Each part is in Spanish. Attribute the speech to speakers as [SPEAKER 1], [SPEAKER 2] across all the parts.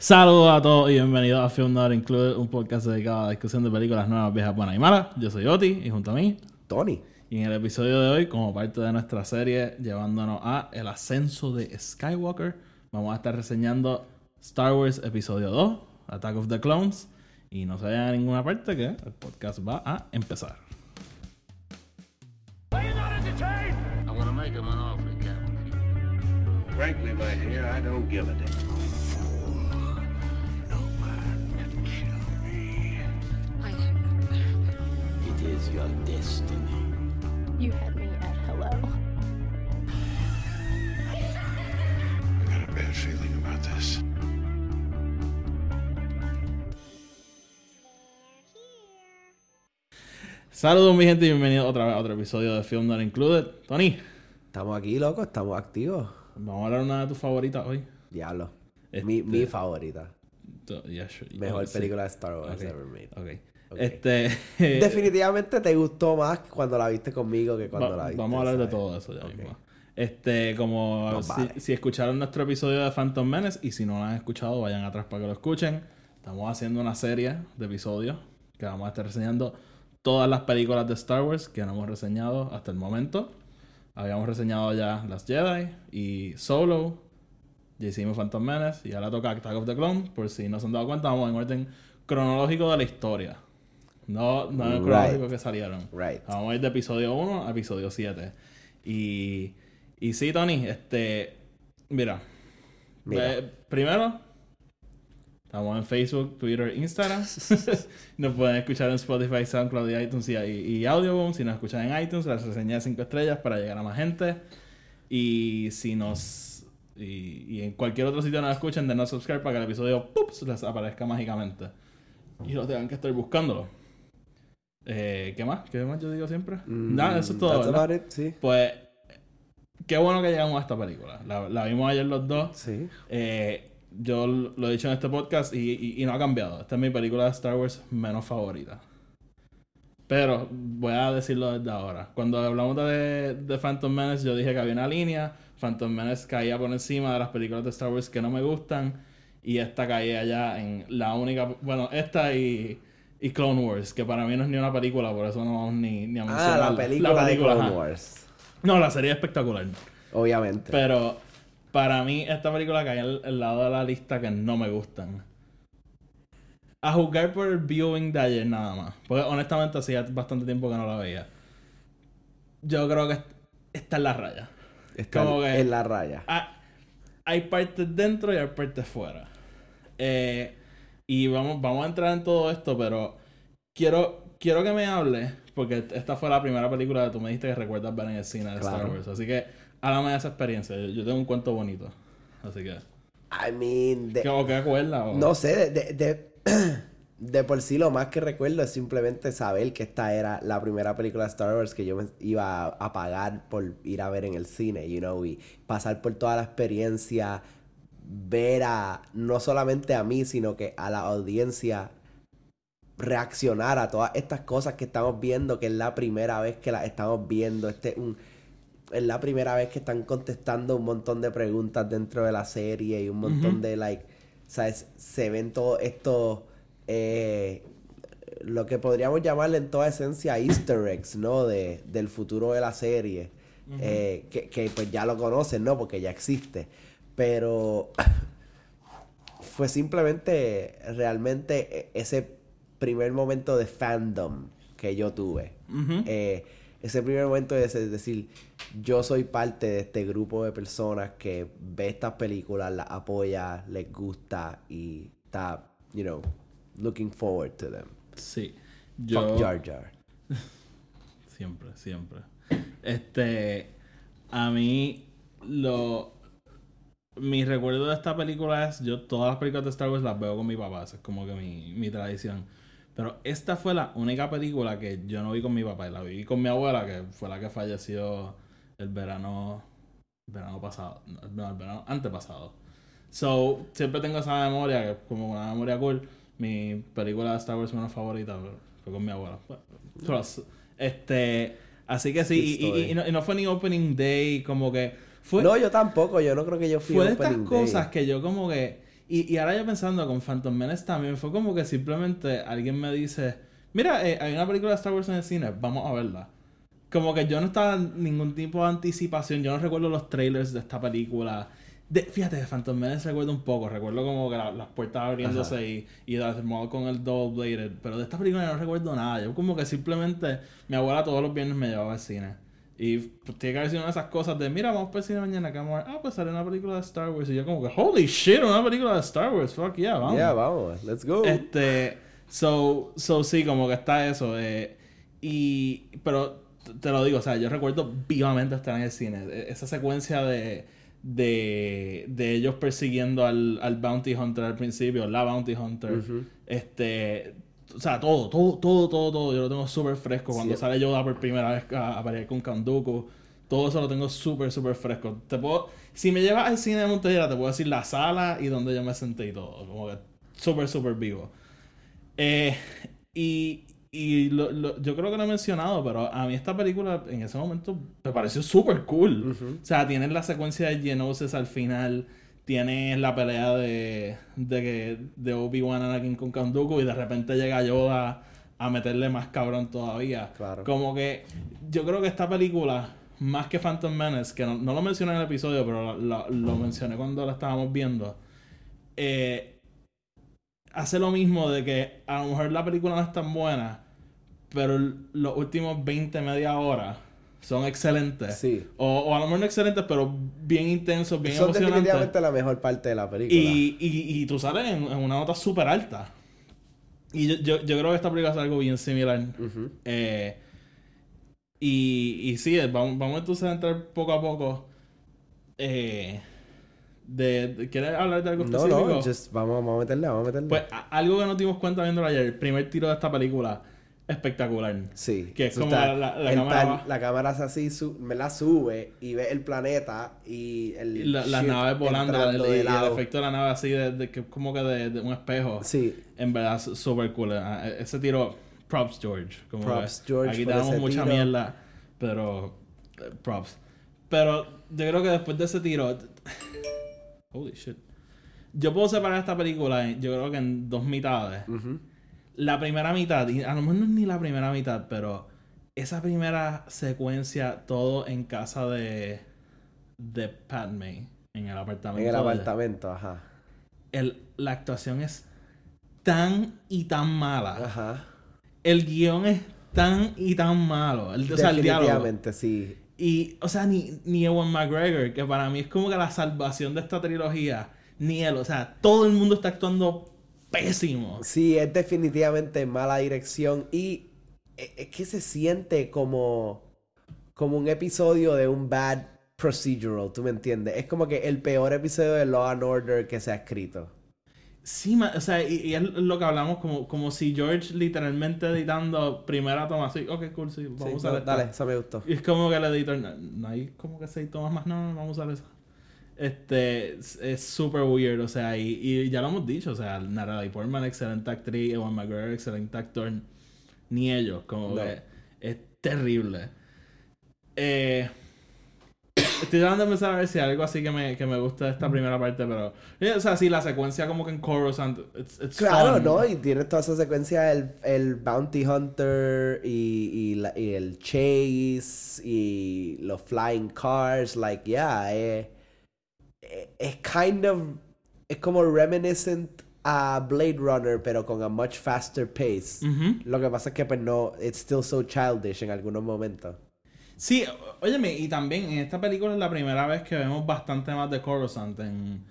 [SPEAKER 1] Saludos a todos y bienvenidos a Film Not Included, un podcast dedicado a la discusión de películas nuevas, viejas, buenas y malas. Yo soy Oti y junto a mí,
[SPEAKER 2] Tony.
[SPEAKER 1] Y en el episodio de hoy, como parte de nuestra serie llevándonos a el ascenso de Skywalker, vamos a estar reseñando Star Wars Episodio 2, Attack of the Clones. Y no se vayan a ninguna parte que el podcast va a empezar.
[SPEAKER 3] Frankly, my dear, I don't give a damn.
[SPEAKER 4] Is your destiny.
[SPEAKER 5] You had me at hello.
[SPEAKER 3] I got a bad feeling about this.
[SPEAKER 1] Saludos mi gente y bienvenidos otra vez a otro episodio de Film Not Included. Tony,
[SPEAKER 2] Estamos aquí, loco, estamos activos.
[SPEAKER 1] vamos a hablar de una de tus favoritas hoy.
[SPEAKER 2] Diablo.
[SPEAKER 1] Este-
[SPEAKER 2] Mi, mi favorita.
[SPEAKER 1] Yeah, sure.
[SPEAKER 2] Mejor
[SPEAKER 1] Sí.
[SPEAKER 2] película de Star Wars
[SPEAKER 1] Ok,
[SPEAKER 2] ever made.
[SPEAKER 1] ok. Este.
[SPEAKER 2] Definitivamente te gustó más cuando la viste conmigo que cuando
[SPEAKER 1] Va-
[SPEAKER 2] la viste.
[SPEAKER 1] vamos a hablar de todo eso ya mismo. Este, como
[SPEAKER 2] Más
[SPEAKER 1] si,
[SPEAKER 2] vale.
[SPEAKER 1] si escucharon nuestro episodio de Phantom Menace y si no lo han escuchado, vayan atrás para que lo escuchen. Estamos haciendo una serie de episodios que vamos a estar reseñando todas las películas de Star Wars que no hemos reseñado hasta el momento. Habíamos reseñado ya Las Jedi y Solo. Ya hicimos Phantom Menace y ahora toca Attack of the Clone. Por si no se han dado cuenta, vamos en orden cronológico de la historia. No, no en el
[SPEAKER 2] Right.
[SPEAKER 1] cronológico que salieron.
[SPEAKER 2] Right.
[SPEAKER 1] Vamos a ir de episodio 1 a episodio 7. Y, y sí, Tony, este. Mira.
[SPEAKER 2] Mira.
[SPEAKER 1] eh, primero, estamos en Facebook, Twitter, Instagram. nos pueden escuchar en Spotify, SoundCloud y iTunes y, y, Audioboom. Si nos escuchan en iTunes, las reseñas de 5 estrellas para llegar a más gente. Y si nos. Y, y en cualquier otro sitio nos escuchen, denos subscribe para que el episodio ¡pups! les aparezca mágicamente. Y no tengan que estar buscándolo. Eh, ¿Qué más? ¿Qué más yo digo siempre?
[SPEAKER 2] Mm,
[SPEAKER 1] Nada, eso es todo.
[SPEAKER 2] that's
[SPEAKER 1] ¿verdad?
[SPEAKER 2] about it, sí.
[SPEAKER 1] Pues, qué bueno que llegamos a esta película. La, la vimos ayer los dos.
[SPEAKER 2] Sí.
[SPEAKER 1] Eh, yo lo he dicho en este podcast y, y- y no ha cambiado. Esta es mi película de Star Wars menos favorita. Pero voy a decirlo desde ahora. Cuando hablamos de, de Phantom Menace, yo dije que había una línea. Phantom Menace caía por encima de las películas de Star Wars que no me gustan. Y esta caía ya en la única. Bueno, esta y, y Clone Wars, que para mí no es ni una película, por eso no vamos ni, ni a
[SPEAKER 2] Ah,
[SPEAKER 1] mencionarla.
[SPEAKER 2] la película, de Clone
[SPEAKER 1] ajá.
[SPEAKER 2] Wars.
[SPEAKER 1] No, la serie es espectacular.
[SPEAKER 2] Obviamente.
[SPEAKER 1] Pero para mí esta película cae al, al lado de la lista que no me gustan. A juzgar por el viewing de ayer nada más. Porque honestamente hacía bastante tiempo que no la veía. Yo creo que est- está en la raya.
[SPEAKER 2] Está
[SPEAKER 1] como que-
[SPEAKER 2] en la raya.
[SPEAKER 1] Hay partes dentro y hay partes fuera. Eh, y vamos, vamos a entrar en todo esto, pero quiero, quiero que me hables, porque esta fue la primera película que tú me dijiste que recuerdas ver en el cine de Star
[SPEAKER 2] Claro.
[SPEAKER 1] Wars. Así que háblame de esa experiencia. Yo, yo tengo un cuento bonito. Así que.
[SPEAKER 2] I mean, de-
[SPEAKER 1] ¿Qué, o qué acuerdas? o-
[SPEAKER 2] No sé, de, de, de, por sí lo más que recuerdo es simplemente saber que esta era la primera película de Star Wars que yo me iba a, a pagar por ir a ver en el cine, you know, y pasar por toda la experiencia, ver a, no solamente a mí, sino que a la audiencia reaccionar a todas estas cosas que estamos viendo, que es la primera vez que las estamos viendo, este un, es la primera vez que están contestando un montón de preguntas dentro de la serie y un montón de like, ¿sabes? Se ven todos estos eh, lo que podríamos llamarle en toda esencia easter eggs, ¿no? De, del futuro de la serie. Eh, que, que pues ya lo conocen, ¿no? Porque ya existe. Pero fue simplemente realmente e- ese primer momento de fandom que yo tuve. Eh, ese primer momento de ese- decir, yo soy parte de este grupo de personas que ve estas películas, las apoya, les gusta y está, you know, looking forward to them.
[SPEAKER 1] Sí.
[SPEAKER 2] Fuck
[SPEAKER 1] Yo.
[SPEAKER 2] Jar Jar.
[SPEAKER 1] Siempre, siempre. Este. A mí, lo. Mi recuerdo de esta película es. Yo todas las películas de Star Wars las veo con mi papá. Esa es como que mi, mi tradición. Pero esta fue la única película que yo no vi con mi papá. Y la vi con mi abuela, que fue la que falleció el verano. El verano pasado. No, el verano antepasado. So, siempre tengo esa memoria, que es como una memoria cool. Mi película de Star Wars menos favorita fue- fue con mi abuela. Trust. Este, así que sí, y, y- y- y no, y no fue ni opening day, como que fue,
[SPEAKER 2] No, yo tampoco, yo no creo que yo fui
[SPEAKER 1] fue de estas cosas que yo como que, Y, y ahora yo pensando con Phantom Menace también fue como que simplemente alguien me dice, mira, eh, hay una película de Star Wars en el cine, vamos a verla. Como que yo no estaba en ningún tipo de anticipación, yo no recuerdo los trailers de esta película. De, fíjate, de Phantom Menace recuerdo un poco, recuerdo como que la- las puertas abriéndose y, y Darth Maul con el double bladed, pero de esta película no recuerdo nada. Yo como que simplemente mi abuela todos los viernes me llevaba al cine. Y pues, tiene que haber sido una de esas cosas de, mira, vamos para el cine mañana, que vamos a ver, ah, pues sale una película de Star Wars. Y yo como que, holy shit, una película de Star Wars, fuck yeah, vamos.
[SPEAKER 2] Yeah, vamos, let's go.
[SPEAKER 1] Este, so, so sí, como que está eso. eh, y, pero te lo digo, o sea, yo recuerdo vivamente estar en el cine. E- Esa secuencia de, de, de ellos persiguiendo al, al Bounty Hunter al principio, la Bounty Hunter. Este, o sea, todo, todo, todo, todo, todo. Yo lo tengo súper fresco. Cuando
[SPEAKER 2] Sí.
[SPEAKER 1] sale Yoda por primera vez a, a pelear con Kanduku. Todo eso lo tengo súper, súper fresco. Te puedo, si me llevas al cine de Montellera, te puedo decir la sala y donde yo me senté y todo. Como que súper, súper vivo. Eh, y y lo- lo- yo creo que lo he mencionado, pero a mí esta película en ese momento me pareció súper cool. O sea, tienes la secuencia de Genosis al final, tienes la pelea de, de, que- de Obi-Wan Anakin con Kanduku y de repente llega Yoda a meterle más cabrón todavía.
[SPEAKER 2] Claro.
[SPEAKER 1] Como que yo creo que esta película, más que Phantom Menace, que no, no lo mencioné en el episodio, pero lo, lo- lo mencioné cuando la estábamos viendo, eh, hace lo mismo de que a lo mejor la película no es tan buena, pero los últimos 20, media hora son excelentes.
[SPEAKER 2] Sí.
[SPEAKER 1] O, o a lo mejor no excelentes, pero bien intensos, bien
[SPEAKER 2] Son
[SPEAKER 1] emocionantes.
[SPEAKER 2] definitivamente la mejor parte de la película.
[SPEAKER 1] Y, y, y tú sales en, en una nota súper alta. Y yo, yo, yo creo que esta película es algo bien similar. Eh, y, y sí, eh, vamos, vamos entonces a entrar poco a poco. Eh, de, de- ¿Quieres hablar de algo
[SPEAKER 2] No,
[SPEAKER 1] específico?
[SPEAKER 2] no, just vamos, vamos a meterle, vamos a meterle.
[SPEAKER 1] Pues a- algo que nos dimos cuenta viéndolo ayer, el primer tiro de esta película, espectacular.
[SPEAKER 2] sí.
[SPEAKER 1] que es como la- la- cámara
[SPEAKER 2] pan- la cámara hace así, su- me la sube y ve el planeta y el
[SPEAKER 1] la- las naves volando, el,
[SPEAKER 2] de
[SPEAKER 1] y el efecto de la nave así, de, de que como que de, de un espejo.
[SPEAKER 2] Sí,
[SPEAKER 1] En verdad, super cool. Ah, e- Ese tiro, props George. Como
[SPEAKER 2] Props, George,
[SPEAKER 1] Aquí
[SPEAKER 2] ese
[SPEAKER 1] mucha
[SPEAKER 2] tiro.
[SPEAKER 1] mierda, pero eh, props. Pero yo creo que después de ese tiro, holy shit. Yo puedo separar esta película, en- yo creo que en dos mitades.
[SPEAKER 2] ujú.
[SPEAKER 1] La primera mitad, y a lo mejor no es ni la primera mitad, pero esa primera secuencia, todo en casa de, de Padme, en el apartamento.
[SPEAKER 2] en el
[SPEAKER 1] de-
[SPEAKER 2] apartamento, ajá.
[SPEAKER 1] el- la actuación es tan y tan mala.
[SPEAKER 2] Ajá.
[SPEAKER 1] El guion es tan y tan malo. El, o sea, el diálogo.
[SPEAKER 2] Definitivamente, sí.
[SPEAKER 1] Y, o sea, ni, ni Ewan McGregor, que para mí es como que la salvación de esta trilogía, ni él. O sea, todo el mundo está actuando pésimo.
[SPEAKER 2] Sí, es definitivamente mala dirección y e- es que se siente como, como un episodio de un bad procedural, ¿tú me entiendes? Es como que el peor episodio de Law and Order que se ha escrito.
[SPEAKER 1] Sí, o sea, y, y es lo que hablamos, como, como si George literalmente editando primera toma, así, ok, cool, sí, vamos
[SPEAKER 2] Sí,
[SPEAKER 1] a usar
[SPEAKER 2] no, dale, eso me gustó.
[SPEAKER 1] Y es como que el editor, no, no hay como que seis tomas más, no, no, vamos a usar eso. Este, es- súper weird, o sea, y, y ya lo hemos dicho, o sea, Natalie Portman, excelente actriz, Ewan McGregor, excelente actor, ni ellos, como
[SPEAKER 2] No.
[SPEAKER 1] que es terrible. Eh, estoy tratando de pensar a ver si hay algo así que me, que me gusta de esta primera parte, pero, eh, o sea, sí, la secuencia como que en Coruscant, it's, it's
[SPEAKER 2] Claro,
[SPEAKER 1] fun.
[SPEAKER 2] ¿no? Y tiene toda esa secuencia, el, el Bounty Hunter y, y, la- y el Chase y los Flying Cars, like, yeah, eh, es kind of, es como reminiscent a Blade Runner, pero con a much faster pace.
[SPEAKER 1] Ujú.
[SPEAKER 2] Lo que pasa es que, pues, no, it's still so childish en algunos momentos.
[SPEAKER 1] Sí, óyeme, y también en esta película es la primera vez que vemos bastante más de Coruscant en,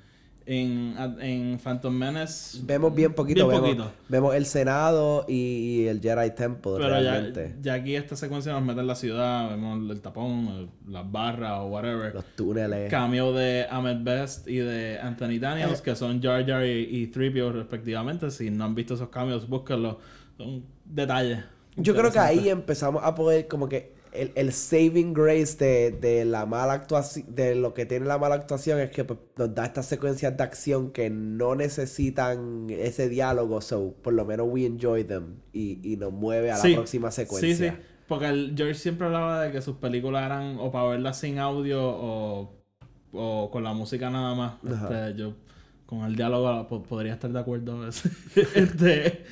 [SPEAKER 1] en, en Phantom Menace.
[SPEAKER 2] Vemos bien poquito,
[SPEAKER 1] Bien
[SPEAKER 2] vemos,
[SPEAKER 1] poquito.
[SPEAKER 2] vemos el Senado y, el Jedi Temple,
[SPEAKER 1] Pero ya,
[SPEAKER 2] realmente.
[SPEAKER 1] ya aquí esta secuencia nos mete en la ciudad, vemos el tapón, el- las barras o whatever.
[SPEAKER 2] Los túneles.
[SPEAKER 1] Cameo de Ahmed Best y de Anthony Daniels, que son Jar Jar y, y 3PO respectivamente. Si no han visto esos cameos, búsquenlos. Son detalles.
[SPEAKER 2] Yo creo que ahí empezamos a poder como que el, el saving grace de, de la mala actuación, de lo que tiene la mala actuación es que pues, nos da estas secuencias de acción que no necesitan ese diálogo, so por lo menos we enjoy them y, y nos mueve a la
[SPEAKER 1] Sí.
[SPEAKER 2] próxima secuencia.
[SPEAKER 1] Sí, sí. Porque el George siempre hablaba de que sus películas eran o para verlas sin audio o, o con la música nada más. Este, yo con el diálogo po- podría estar de acuerdo este,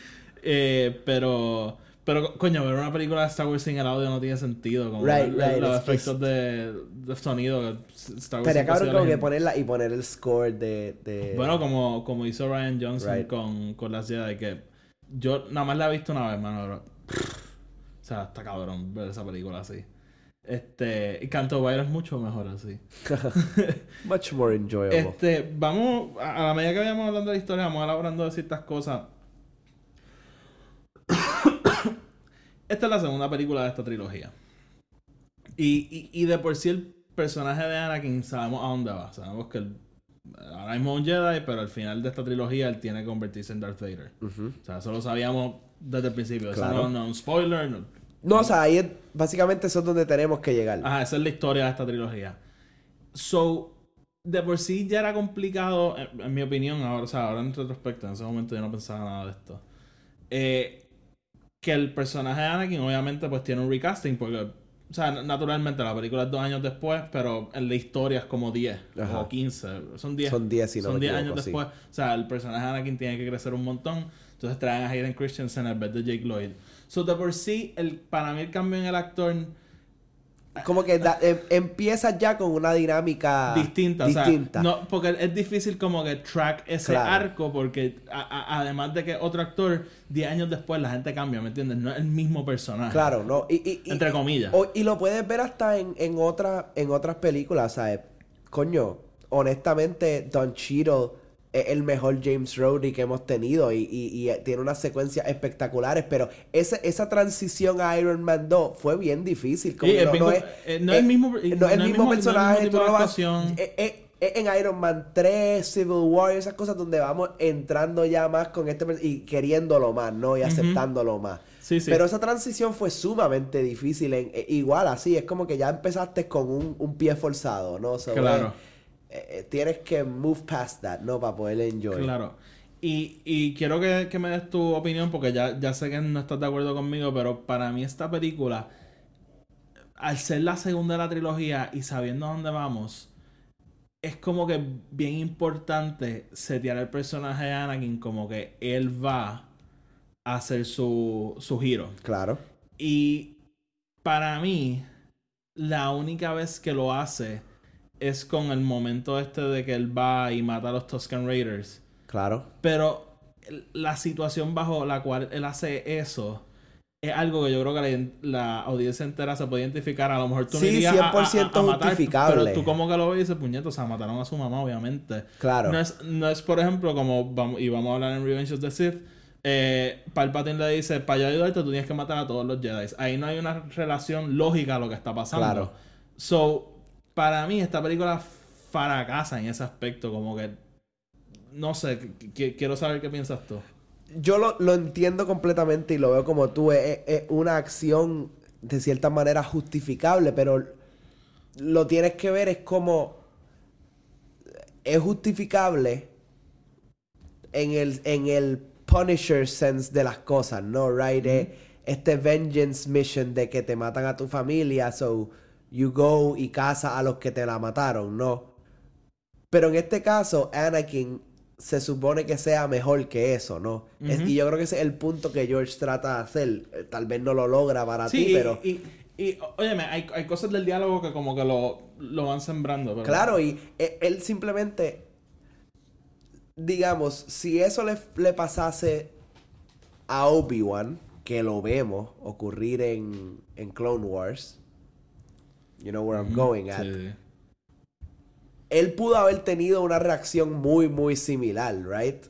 [SPEAKER 1] eh, pero, pero, coño, ver una película de Star Wars sin el audio no tiene sentido. Como
[SPEAKER 2] Right,
[SPEAKER 1] ver
[SPEAKER 2] right,
[SPEAKER 1] los efectos
[SPEAKER 2] just-
[SPEAKER 1] de, de sonido. que Star Wars ha
[SPEAKER 2] cabrón como que ponerla y poner el score de... de...
[SPEAKER 1] Bueno, como, como hizo Ryan Johnson
[SPEAKER 2] Right.
[SPEAKER 1] con, con las Jedi, que yo nada más la he visto una vez, mano. pero- o sea, está cabrón ver esa película así. Este, y Canto Baile es mucho mejor así.
[SPEAKER 2] Much more enjoyable.
[SPEAKER 1] Este, vamos, a a la medida que vayamos hablando de la historia, vamos elaborando de ciertas cosas. Esta es la segunda película de esta trilogía. Y, y, y de por sí el personaje de Anakin sabemos a dónde va. Sabemos que él, ahora mismo es un Jedi, pero al final de esta trilogía él tiene que convertirse en Darth Vader. O sea, eso lo sabíamos desde el principio. Eso
[SPEAKER 2] Claro.
[SPEAKER 1] no, no es un spoiler. no-
[SPEAKER 2] No, o sea, ahí es, básicamente eso es donde tenemos que llegar.
[SPEAKER 1] Ajá, esa es la historia de esta trilogía. So, de por sí ya era complicado, en, en mi opinión, ahora, o sea, ahora en retrospecto, en ese momento yo no pensaba nada de esto. Eh, que el personaje de Anakin, obviamente, pues tiene un recasting, porque, o sea, na- naturalmente la película es dos años después, pero en la historia es como 10
[SPEAKER 2] Ajá.
[SPEAKER 1] o 15, son 10.
[SPEAKER 2] Son 10, si no
[SPEAKER 1] Son
[SPEAKER 2] me
[SPEAKER 1] 10
[SPEAKER 2] equivoco,
[SPEAKER 1] años después. O sea, el personaje de Anakin tiene que crecer un montón. Entonces traen a Hayden Christensen en vez de Jake Lloyd. So, de por sí, el, para mí el cambio en el actor
[SPEAKER 2] Como que da- em- empieza ya con una dinámica
[SPEAKER 1] distinta,
[SPEAKER 2] distinta.
[SPEAKER 1] O sea, no, porque es difícil como que track ese
[SPEAKER 2] Claro.
[SPEAKER 1] arco porque a- a- además de que otro actor 10 años después la gente cambia, ¿me entiendes? No es el mismo personaje.
[SPEAKER 2] Claro, no. Y, y- y-
[SPEAKER 1] Entre comillas.
[SPEAKER 2] o- y lo puedes ver hasta en, en, otra- en otras películas, ¿sabes? Coño, honestamente, Don Cheadle es el mejor James Rhodey que hemos tenido y, y- y tiene unas secuencias espectaculares, pero esa, esa transición a Iron Man 2 fue bien difícil. Como
[SPEAKER 1] Sí,
[SPEAKER 2] no, es,
[SPEAKER 1] eh, no es el mismo-
[SPEAKER 2] no es el mismo
[SPEAKER 1] mismo- el
[SPEAKER 2] personaje,
[SPEAKER 1] mismo
[SPEAKER 2] tú vas- eh, eh, en Iron Man 3, Civil War, esas cosas donde vamos entrando ya más con este y queriéndolo más, ¿no? Y aceptándolo más.
[SPEAKER 1] Sí, sí.
[SPEAKER 2] Pero esa transición fue sumamente difícil. En, eh, igual así, es como que ya empezaste con un, un pie forzado, ¿no?
[SPEAKER 1] Claro.
[SPEAKER 2] Eh, eh, tienes que move past that, ¿no? Para poder enjoy.
[SPEAKER 1] Claro. Y, y quiero que, que me des tu opinión porque ya, ya sé que no estás de acuerdo conmigo, pero para mí esta película, al ser la segunda de la trilogía y sabiendo a dónde vamos, es como que bien importante setear el personaje de Anakin como que él va a hacer su, su giro.
[SPEAKER 2] Claro.
[SPEAKER 1] Y para mí, la única vez que lo hace es con el momento este de que él va y mata a los Tuscan Raiders.
[SPEAKER 2] Claro.
[SPEAKER 1] Pero la situación bajo la cual él hace eso es algo que yo creo que la, la audiencia entera se puede identificar. A lo mejor tú no
[SPEAKER 2] Sí,
[SPEAKER 1] irías a- a-
[SPEAKER 2] 100%
[SPEAKER 1] a matar,
[SPEAKER 2] justificable.
[SPEAKER 1] Pero tú como que lo ves y dices, puñeto, o sea, mataron a su mamá, obviamente.
[SPEAKER 2] Claro.
[SPEAKER 1] No es, no es, por ejemplo, como vamos, y vamos a hablar en Revenge of the Sith. Eh, Palpatine le dice, para yo ayudarte tú tienes que matar a todos los Jedi. Ahí no hay una relación lógica a lo que está pasando.
[SPEAKER 2] Claro.
[SPEAKER 1] So, para mí esta película fracasa en ese aspecto, como que no sé, qu- qu- quiero saber qué piensas tú.
[SPEAKER 2] Yo lo, lo entiendo completamente y lo veo como tú. Es, una acción de cierta manera justificable, pero lo tienes que ver es como es justificable en el, en el Punisher sense de las cosas, ¿no? Right? Eh, Este vengeance mission de que te matan a tu familia, so you go y casa a los que te la mataron, ¿no? Pero en este caso, Anakin se supone que sea mejor que eso, ¿no? Es- y yo creo que ese es el punto que George trata de hacer. Eh, Tal vez no lo logra para
[SPEAKER 1] Sí,
[SPEAKER 2] ti,
[SPEAKER 1] y-
[SPEAKER 2] pero...
[SPEAKER 1] y, y, óyeme, hay, hay cosas del diálogo que como que lo, lo van sembrando. pero-
[SPEAKER 2] Claro, y e- él simplemente, digamos, si eso le, le pasase a Obi-Wan, que lo vemos ocurrir en, en Clone Wars, you know where I'm going at,
[SPEAKER 1] Sí,
[SPEAKER 2] él pudo haber tenido una reacción muy, muy similar, right?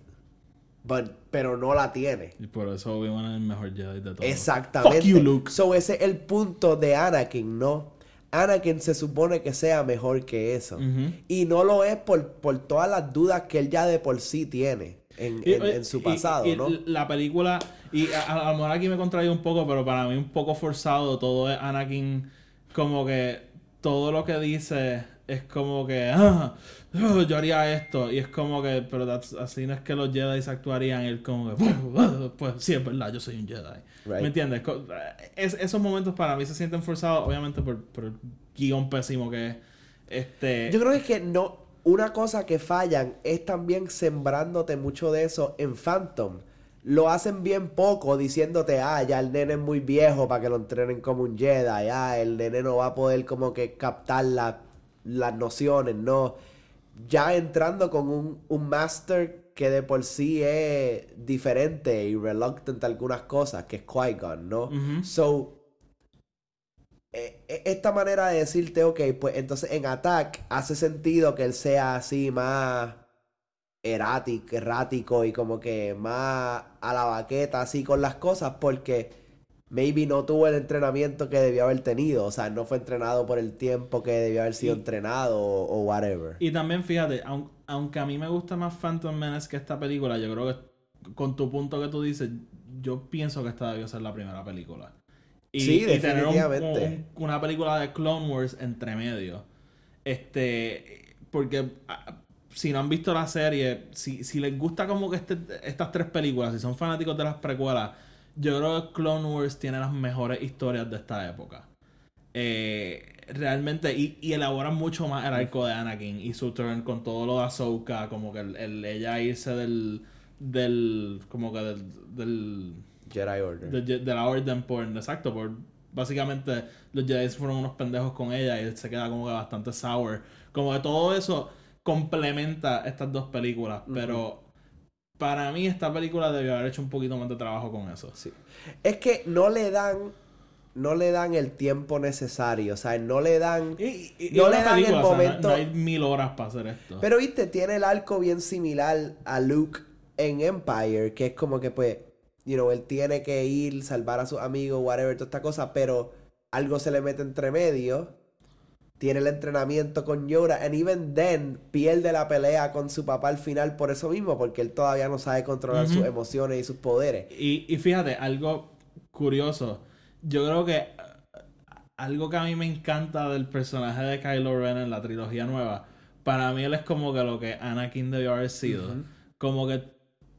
[SPEAKER 2] But- pero no la tiene.
[SPEAKER 1] Y por eso Obi-Wan es el mejor Jedi de todos.
[SPEAKER 2] Exactamente.
[SPEAKER 1] Fuck you, Luke.
[SPEAKER 2] So ese es el punto de Anakin, ¿no? Anakin se supone que sea mejor que eso. Y no lo es por, por todas las dudas que él ya de por sí tiene en,
[SPEAKER 1] Y-
[SPEAKER 2] en- en su
[SPEAKER 1] y-
[SPEAKER 2] pasado,
[SPEAKER 1] y
[SPEAKER 2] ¿no?
[SPEAKER 1] La película, y a, a- lo mejor aquí me contraigo un poco, pero para mí un poco forzado todo es Anakin, como que todo lo que dice es como que, ah, ah, yo haría esto, y es como que, pero that's- así no es que los Jedi actuarían, él como que, "Ah, pues sí, es verdad, yo soy un Jedi.
[SPEAKER 2] Right.
[SPEAKER 1] ¿Me entiendes? Es- esos momentos para mí se sienten forzados, obviamente por, por el guion pésimo que es. Este,
[SPEAKER 2] Yo creo que es que no... una cosa que fallan es también sembrándote mucho de eso en Phantom. Lo hacen bien poco diciéndote, ah, ya el nene es muy viejo para que lo entrenen como un Jedi, ah, el nene no va a poder como que captar la- las nociones, no. Ya entrando con un, un master que de por sí es diferente y reluctant a algunas cosas, que es Qui-Gon, ¿no? So, eh, eh, esta manera de decirte, ok, pues entonces en Attack hace sentido que él sea así más errático, errático y como que más a la baqueta así con las cosas porque maybe no tuvo el entrenamiento que debió haber tenido, o sea, no fue entrenado por el tiempo que debió haber sido
[SPEAKER 1] Y-
[SPEAKER 2] entrenado o, o whatever.
[SPEAKER 1] Y también, fíjate, aun- aunque a mí me gusta más Phantom Menace que esta película, yo creo que con tu punto que tú dices, yo pienso que esta debió ser la primera película. Y,
[SPEAKER 2] Sí,
[SPEAKER 1] y tener un-
[SPEAKER 2] definitivamente.
[SPEAKER 1] un- una película de Clone Wars entre medio. Este, porque ah, si no han visto la serie, si, si les gusta como que este- estas tres películas, si son fanáticos de las precuelas, yo creo que Clone Wars tiene las mejores historias de esta época. Eh, realmente, y, y elaboran mucho más el arco de Anakin y su turn con todo lo de Ahsoka, como que el, el- ella irse del, del, como que del, del
[SPEAKER 2] Jedi Order.
[SPEAKER 1] de, de la orden por exacto por básicamente los Jedi fueron unos pendejos con ella y se queda como que bastante sour como que todo eso complementa estas dos películas pero para mí esta película debió haber hecho un poquito más de trabajo con eso
[SPEAKER 2] Sí. Es que no le dan no le dan el tiempo necesario, o sea, no le dan
[SPEAKER 1] y, y- y
[SPEAKER 2] No le dan el
[SPEAKER 1] película, o sea, no-
[SPEAKER 2] momento-
[SPEAKER 1] no, hay mil horas para hacer esto
[SPEAKER 2] Pero viste, tiene el arco bien similar a Luke en Empire, que es como que pues, you know, él tiene que ir, salvar a sus amigos, whatever, toda esta cosa, pero algo se le mete entre medio. Tiene el entrenamiento con Yoda, and even then pierde la pelea con su papá al final por eso mismo, porque él todavía no sabe controlar sus emociones y sus poderes.
[SPEAKER 1] Y, y fíjate, algo curioso. Yo creo que eh, algo que a mí me encanta del personaje de Kylo Ren en la trilogía nueva, para mí él es como que lo que Anakin debió haber sido. Como que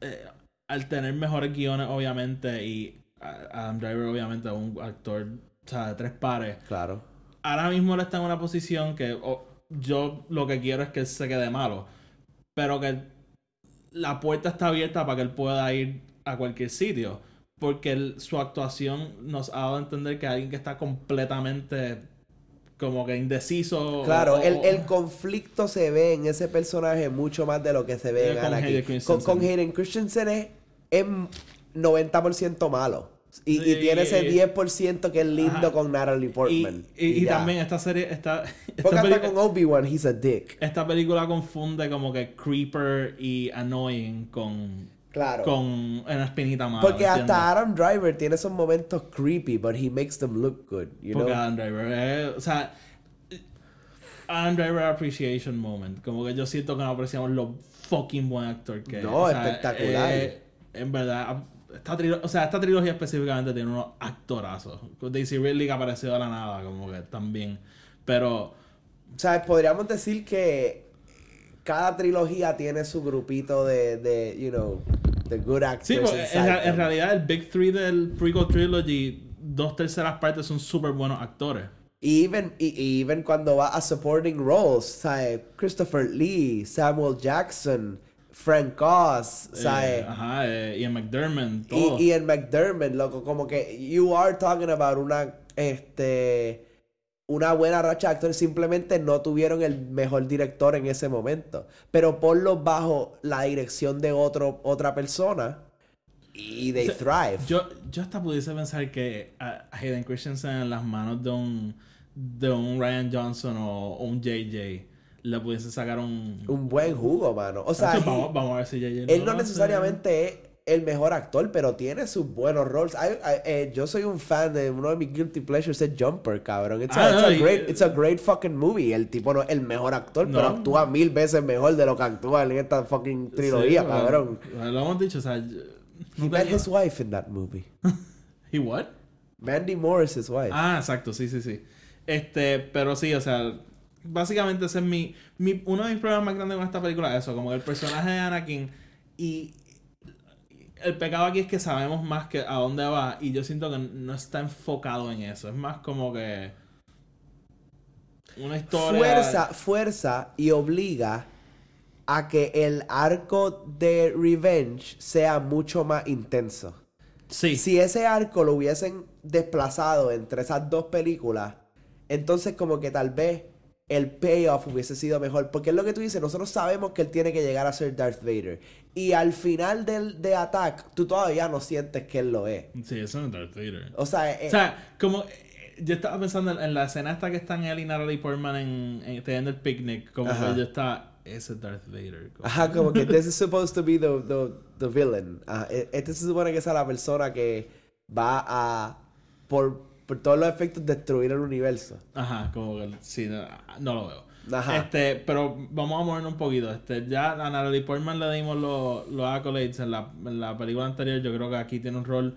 [SPEAKER 1] eh, al tener mejores guiones, obviamente, y a- Adam Driver, obviamente, un actor o sea, de tres pares,
[SPEAKER 2] Claro.
[SPEAKER 1] Ahora mismo él está en una posición que oh, yo lo que quiero es que él se quede malo. Pero que la puerta está abierta para que él pueda ir a cualquier sitio. Porque él- su actuación nos ha dado a entender que alguien que está completamente como que indeciso.
[SPEAKER 2] Claro,
[SPEAKER 1] o-
[SPEAKER 2] el, conflicto se ve en ese personaje mucho más de lo que se ve
[SPEAKER 1] Eh,
[SPEAKER 2] en
[SPEAKER 1] con
[SPEAKER 2] Anakin. Con,
[SPEAKER 1] Christensen.
[SPEAKER 2] con Hayden Christensen es, es 90% malo. Y, tiene ese 10% que es lindo
[SPEAKER 1] Ajá.
[SPEAKER 2] con Natalie Portman.
[SPEAKER 1] y- también esta serie, esta, esta
[SPEAKER 2] Porque hasta con Obi-Wan, he's a dick.
[SPEAKER 1] esta película confunde como que creeper y annoying con,
[SPEAKER 2] Claro.
[SPEAKER 1] con una espinita mala.
[SPEAKER 2] Porque hasta Adam Driver tiene esos momentos creepy, but he makes them look good, you
[SPEAKER 1] Porque
[SPEAKER 2] know?
[SPEAKER 1] Adam Driver es, o sea, Adam Driver appreciation moment. Como que yo siento que no apreciamos lo fucking buen actor que es.
[SPEAKER 2] No,
[SPEAKER 1] O sea,
[SPEAKER 2] espectacular.
[SPEAKER 1] eh, en verdad, esta trilogía, o sea, esta trilogía específicamente tiene unos actorazos. Daisy Ridley que apareció de la nada, como que también. Pero,
[SPEAKER 2] O sea, podríamos decir que cada trilogía tiene su grupito de, de you know, the good actors.
[SPEAKER 1] sí, porque en, ra- en realidad el Big Three del prequel trilogy, dos terceras partes son súper buenos actores.
[SPEAKER 2] Y even, y even cuando va a supporting roles, ¿sabes? Christopher Lee, Samuel Jackson, Frank Oz, ¿sabes?
[SPEAKER 1] Eh, ajá, eh, Ian McDermott, todo.
[SPEAKER 2] y Ian McDermott, loco, como que you are talking about una, este, una buena racha de actores, simplemente no tuvieron el mejor director en ese momento. Pero ponlos bajo la dirección de otro, otra persona y they
[SPEAKER 1] O sea,
[SPEAKER 2] thrive.
[SPEAKER 1] Yo, yo hasta pudiese pensar que a Hayden Christensen en las manos de un, de un Ryan Johnson o, o un JJ le pudiese sacar un...
[SPEAKER 2] Un buen jugo, mano. O sea,
[SPEAKER 1] vamos, vamos a ver si
[SPEAKER 2] Él no necesariamente es el mejor actor, pero tiene sus buenos roles. I- I- eh, yo soy un fan de uno de mis guilty pleasures es Jumper, cabrón. It's a,
[SPEAKER 1] Ah,
[SPEAKER 2] it's
[SPEAKER 1] no,
[SPEAKER 2] a
[SPEAKER 1] y-
[SPEAKER 2] great, it's a great fucking movie. El tipo no es el mejor actor,
[SPEAKER 1] No.
[SPEAKER 2] pero actúa mil veces mejor de lo que actúa en esta fucking
[SPEAKER 1] Sí,
[SPEAKER 2] trilogía,
[SPEAKER 1] bueno,
[SPEAKER 2] cabrón.
[SPEAKER 1] Lo hemos dicho, o sea... yo-
[SPEAKER 2] He met his wife in that movie.
[SPEAKER 1] He what?
[SPEAKER 2] Mandy Morris, his wife.
[SPEAKER 1] Ah, exacto, sí, sí, sí. Este, pero sí, o sea, básicamente ese es mi, mi uno de mis problemas más grandes con esta película es eso, como que el personaje de Anakin y el pecado aquí es que sabemos más que a dónde va y yo siento que no está enfocado en eso, es más como que una historia
[SPEAKER 2] Fuerza, fuerza y obliga a que el arco de Revenge sea mucho más intenso.
[SPEAKER 1] Sí.
[SPEAKER 2] Si ese arco lo hubiesen desplazado entre esas dos películas, entonces como que tal vez el payoff hubiese sido mejor. Porque es lo que tú dices, nosotros sabemos que él tiene que llegar a ser Darth Vader. Y al final del, de Attack, tú todavía no sientes que él lo es.
[SPEAKER 1] Sí, eso no es Darth Vader.
[SPEAKER 2] O sea, eh,
[SPEAKER 1] O sea, como eh, yo estaba pensando en, en la escena esta que están él y Natalie Portman en, en teniendo el picnic, como
[SPEAKER 2] Ajá.
[SPEAKER 1] que yo estaba, ese es Darth Vader. como-
[SPEAKER 2] Ajá, como que this is supposed to be the, the, the villain. Ajá, e- Este se supone que es la persona que va a, por, por todos los efectos, destruir el universo.
[SPEAKER 1] Ajá, como que sí, no, no lo veo.
[SPEAKER 2] Ajá.
[SPEAKER 1] Este, pero vamos a movernos un poquito. Este, ya a Natalie Portman le dimos los, los accolades en la, en la película anterior. Yo creo que aquí tiene un rol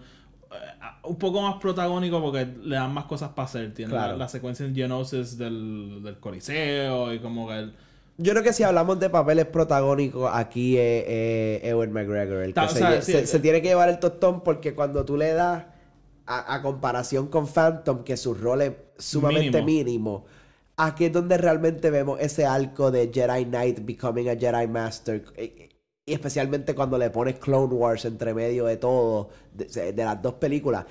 [SPEAKER 1] eh, un poco más protagónico porque le dan más cosas para hacer. Tiene
[SPEAKER 2] Claro.
[SPEAKER 1] la, la secuencia en Geonosis del, del Coliseo y como que él-
[SPEAKER 2] Yo creo que si hablamos de papeles protagónicos, aquí es, es Ewan McGregor. El que
[SPEAKER 1] Ta- o
[SPEAKER 2] se,
[SPEAKER 1] sea,
[SPEAKER 2] lle-
[SPEAKER 1] sí,
[SPEAKER 2] se-
[SPEAKER 1] eh,
[SPEAKER 2] se tiene que llevar el tostón porque cuando tú le das, a, a comparación con Phantom, que su rol es sumamente mínimo. aquí es donde realmente vemos ese arco de Jedi Knight becoming a Jedi Master. Y especialmente cuando le pones Clone Wars entre medio de todo, de, de las dos películas.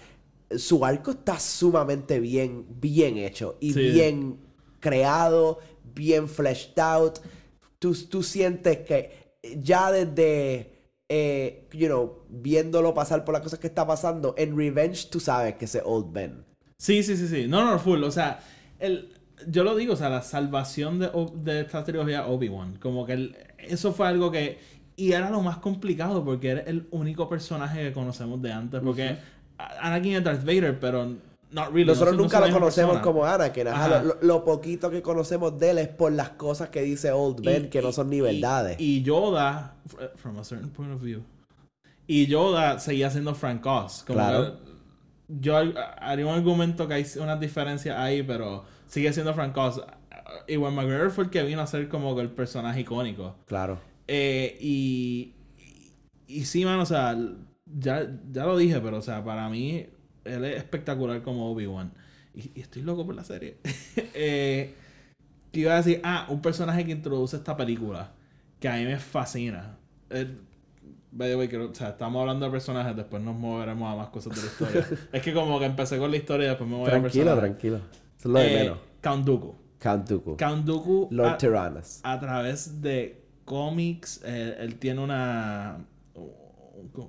[SPEAKER 2] Su arco está sumamente bien, bien hecho y
[SPEAKER 1] Sí.
[SPEAKER 2] bien creado, bien fleshed out. Tú, tú sientes que ya desde, eh, you know, viéndolo pasar por las cosas que está pasando, en Revenge tú sabes que ese Old Ben.
[SPEAKER 1] Sí, sí, sí, sí. No, no, full. O sea, el, yo lo digo, o sea, la salvación de, de esta trilogía Obi-Wan. Como que el- eso fue algo que... Y era lo más complicado porque era el único personaje que conocemos de antes. Porque Anakin es Darth Vader, pero not really. no
[SPEAKER 2] Nosotros
[SPEAKER 1] no
[SPEAKER 2] nunca
[SPEAKER 1] la
[SPEAKER 2] lo conocemos
[SPEAKER 1] persona.
[SPEAKER 2] como Anakin. ajá. Lo, lo poquito que conocemos de él es por las cosas que dice Old Ben,
[SPEAKER 1] Y-
[SPEAKER 2] que no son ni
[SPEAKER 1] y-
[SPEAKER 2] verdades.
[SPEAKER 1] Y Yoda, fr- from a certain point of view. Y Yoda seguía siendo Frank Oz. Como
[SPEAKER 2] Claro.
[SPEAKER 1] que yo har- haría un argumento que hay unas diferencias ahí, pero sigue siendo Frank Oz. Igual McGregor fue el que vino a ser como el personaje icónico.
[SPEAKER 2] Claro.
[SPEAKER 1] Eh, y, y, y sí, man, o sea, ya, ya lo dije, pero o sea, para mí él es espectacular como Obi-Wan. Y, y estoy loco por la serie. eh, que iba a decir, ah, un personaje que introduce esta película, que a mí me fascina. Eh, by the way, creo- o sea, estamos hablando de personajes, después nos moveremos a más cosas de la historia. es que como que empecé con la historia y después me voy a
[SPEAKER 2] Tranquilo, tranquilo. Eso es lo de
[SPEAKER 1] Eh,
[SPEAKER 2] menos.
[SPEAKER 1] Count Dooku.
[SPEAKER 2] Count Dooku.
[SPEAKER 1] Count Dooku
[SPEAKER 2] Lord Tyrannus.
[SPEAKER 1] a través de cómics, eh, él tiene una.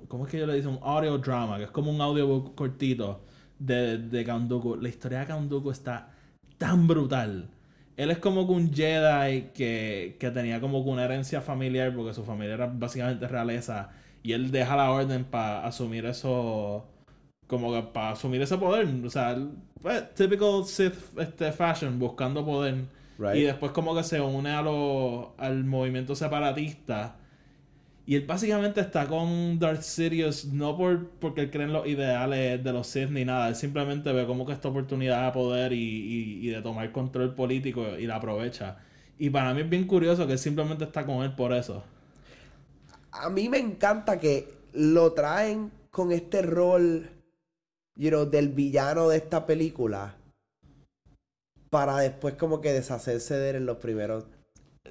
[SPEAKER 1] ¿Cómo es que yo le digo? Un audio drama, que es como un audiobook cortito de, de Count Dooku. La historia de Count Dooku está tan brutal. Él es como que un Jedi que, que tenía como que una herencia familiar, porque su familia era básicamente realeza. Y él deja la orden para asumir eso. Como que para asumir ese poder. O sea, pues, typical Sith este, fashion, buscando poder.
[SPEAKER 2] Right.
[SPEAKER 1] Y después como que se une a lo, al movimiento separatista. Y él básicamente está con Darth Sidious no por porque él cree en los ideales de los Sith ni nada. Él simplemente ve como que esta oportunidad de poder y, y- y de tomar control político y la aprovecha. Y para mí es bien curioso que él simplemente está con él por eso.
[SPEAKER 2] A mí me encanta que lo traen con este rol, you know, del villano de esta película. Para después como que deshacerse de él en los primeros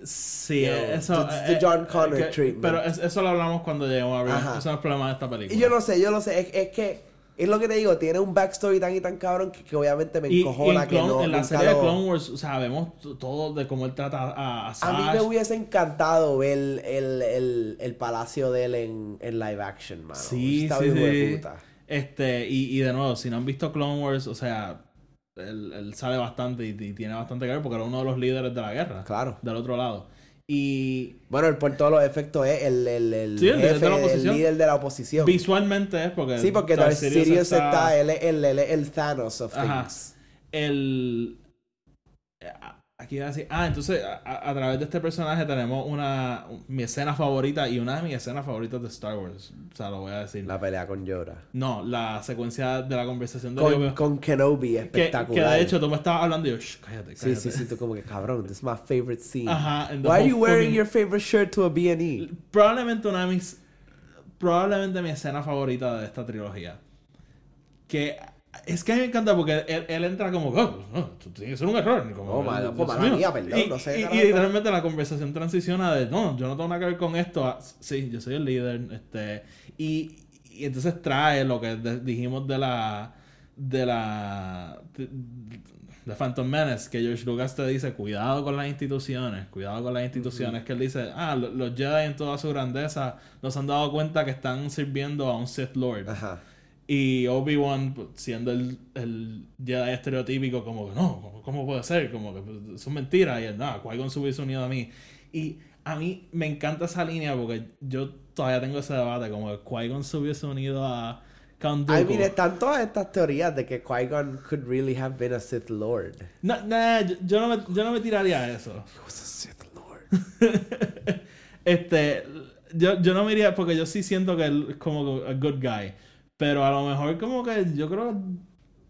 [SPEAKER 1] Sí,
[SPEAKER 2] Yo,
[SPEAKER 1] eso...
[SPEAKER 2] the- the
[SPEAKER 1] eh,
[SPEAKER 2] John
[SPEAKER 1] eh,
[SPEAKER 2] Connor
[SPEAKER 1] que-
[SPEAKER 2] treatment.
[SPEAKER 1] Pero es- eso lo hablamos cuando lleguemos a ver.
[SPEAKER 2] Ajá.
[SPEAKER 1] Eso es problema de esta película.
[SPEAKER 2] Y yo no sé, yo no sé, es, es que es lo que te digo, tiene un backstory tan y tan cabrón que, que obviamente me
[SPEAKER 1] Y- y
[SPEAKER 2] encojona
[SPEAKER 1] en,
[SPEAKER 2] que
[SPEAKER 1] Clone-
[SPEAKER 2] no
[SPEAKER 1] en la serie de
[SPEAKER 2] lo-
[SPEAKER 1] Clone Wars, o sea, vemos t- todo de cómo él trata a, a
[SPEAKER 2] A mí me hubiese encantado ver el, el, el palacio de él en, en live action, mano.
[SPEAKER 1] Sí,
[SPEAKER 2] Está
[SPEAKER 1] sí,
[SPEAKER 2] bien de
[SPEAKER 1] sí.
[SPEAKER 2] puta.
[SPEAKER 1] Este, y, y de nuevo, si no han visto Clone Wars, o sea, él, él sale bastante y, y tiene bastante que ver porque era uno de los líderes de la guerra.
[SPEAKER 2] Claro.
[SPEAKER 1] Del otro lado. Y
[SPEAKER 2] Bueno, él por todos los efectos es el, el, el
[SPEAKER 1] Sí, el líder de la
[SPEAKER 2] el
[SPEAKER 1] oposición.
[SPEAKER 2] líder de la oposición.
[SPEAKER 1] visualmente es porque.
[SPEAKER 2] Sí, porque Darth
[SPEAKER 1] Sidious
[SPEAKER 2] Sidious está, él es el, él es el Thanos of
[SPEAKER 1] Ajá.
[SPEAKER 2] things.
[SPEAKER 1] El. Aquí iba a decir. Ah, entonces a, través de este personaje tenemos una. Mi escena favorita y una de mis escenas favoritas de Star Wars. O sea, lo voy a decir.
[SPEAKER 2] La pelea con Yoda.
[SPEAKER 1] No, la secuencia de la conversación de
[SPEAKER 2] Con, Kenobi,
[SPEAKER 1] que,
[SPEAKER 2] espectacular.
[SPEAKER 1] que de hecho tú me estabas hablando y yo, "Shh, cállate,
[SPEAKER 2] Sí,
[SPEAKER 1] cállate.
[SPEAKER 2] sí, sí, tú como que cabrón, this is my favorite scene.
[SPEAKER 1] Ajá,
[SPEAKER 2] Why are you wearing
[SPEAKER 1] fucking-
[SPEAKER 2] your favorite shirt to a B&E?
[SPEAKER 1] Probablemente una de mis. Probablemente mi escena favorita de esta trilogía. Que Es que a mí me encanta porque él, él entra como, oh, no, tú tienes que ser un error. y Como,
[SPEAKER 2] Oh,
[SPEAKER 1] Dios
[SPEAKER 2] pues, perdón,
[SPEAKER 1] y,
[SPEAKER 2] no sé,
[SPEAKER 1] y- y literalmente la conversación transiciona de, no, yo no tengo nada que ver con esto. a, sí, yo soy el líder. este Y, y entonces trae lo que de- dijimos de la. De la. De, de Phantom Menace, que George Lucas te dice, cuidado con las instituciones, cuidado con las instituciones, que él dice, ah, lo- los Jedi en toda su grandeza nos han dado cuenta que están sirviendo a un Sith Lord.
[SPEAKER 2] Ajá.
[SPEAKER 1] Y Obi-Wan, pues, siendo el, el Jedi estereotípico, como que no, ¿cómo, cómo puede ser? Como que pues, son mentiras. Y él, no, Qui-Gon se hubiese unido a mí. Y a mí me encanta esa línea porque yo todavía tengo ese debate, como que Qui-Gon se hubiese unido a Count
[SPEAKER 2] I
[SPEAKER 1] Dooku.
[SPEAKER 2] mean, están todas estas teorías de que Qui-Gon could really have been a Sith Lord.
[SPEAKER 1] No, nah, yo, yo no me, yo no me tiraría a eso.
[SPEAKER 2] He was a Sith Lord.
[SPEAKER 1] este, yo, yo no me iría porque yo sí siento que él es como a good guy. Pero a lo mejor como que yo creo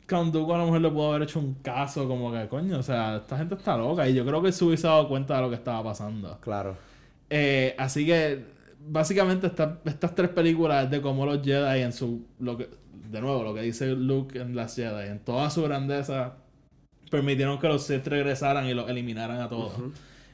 [SPEAKER 1] que Dooku a lo mejor le pudo haber hecho un caso como que, coño, o sea, esta gente está loca. Y yo creo que se hubiese dado cuenta de lo que estaba pasando.
[SPEAKER 2] Claro.
[SPEAKER 1] Eh, así que, básicamente, esta- estas tres películas de cómo los Jedi en su... Lo que, de nuevo, lo que dice Luke en las Jedi, en toda su grandeza, permitieron que los Sith regresaran y los eliminaran a todos.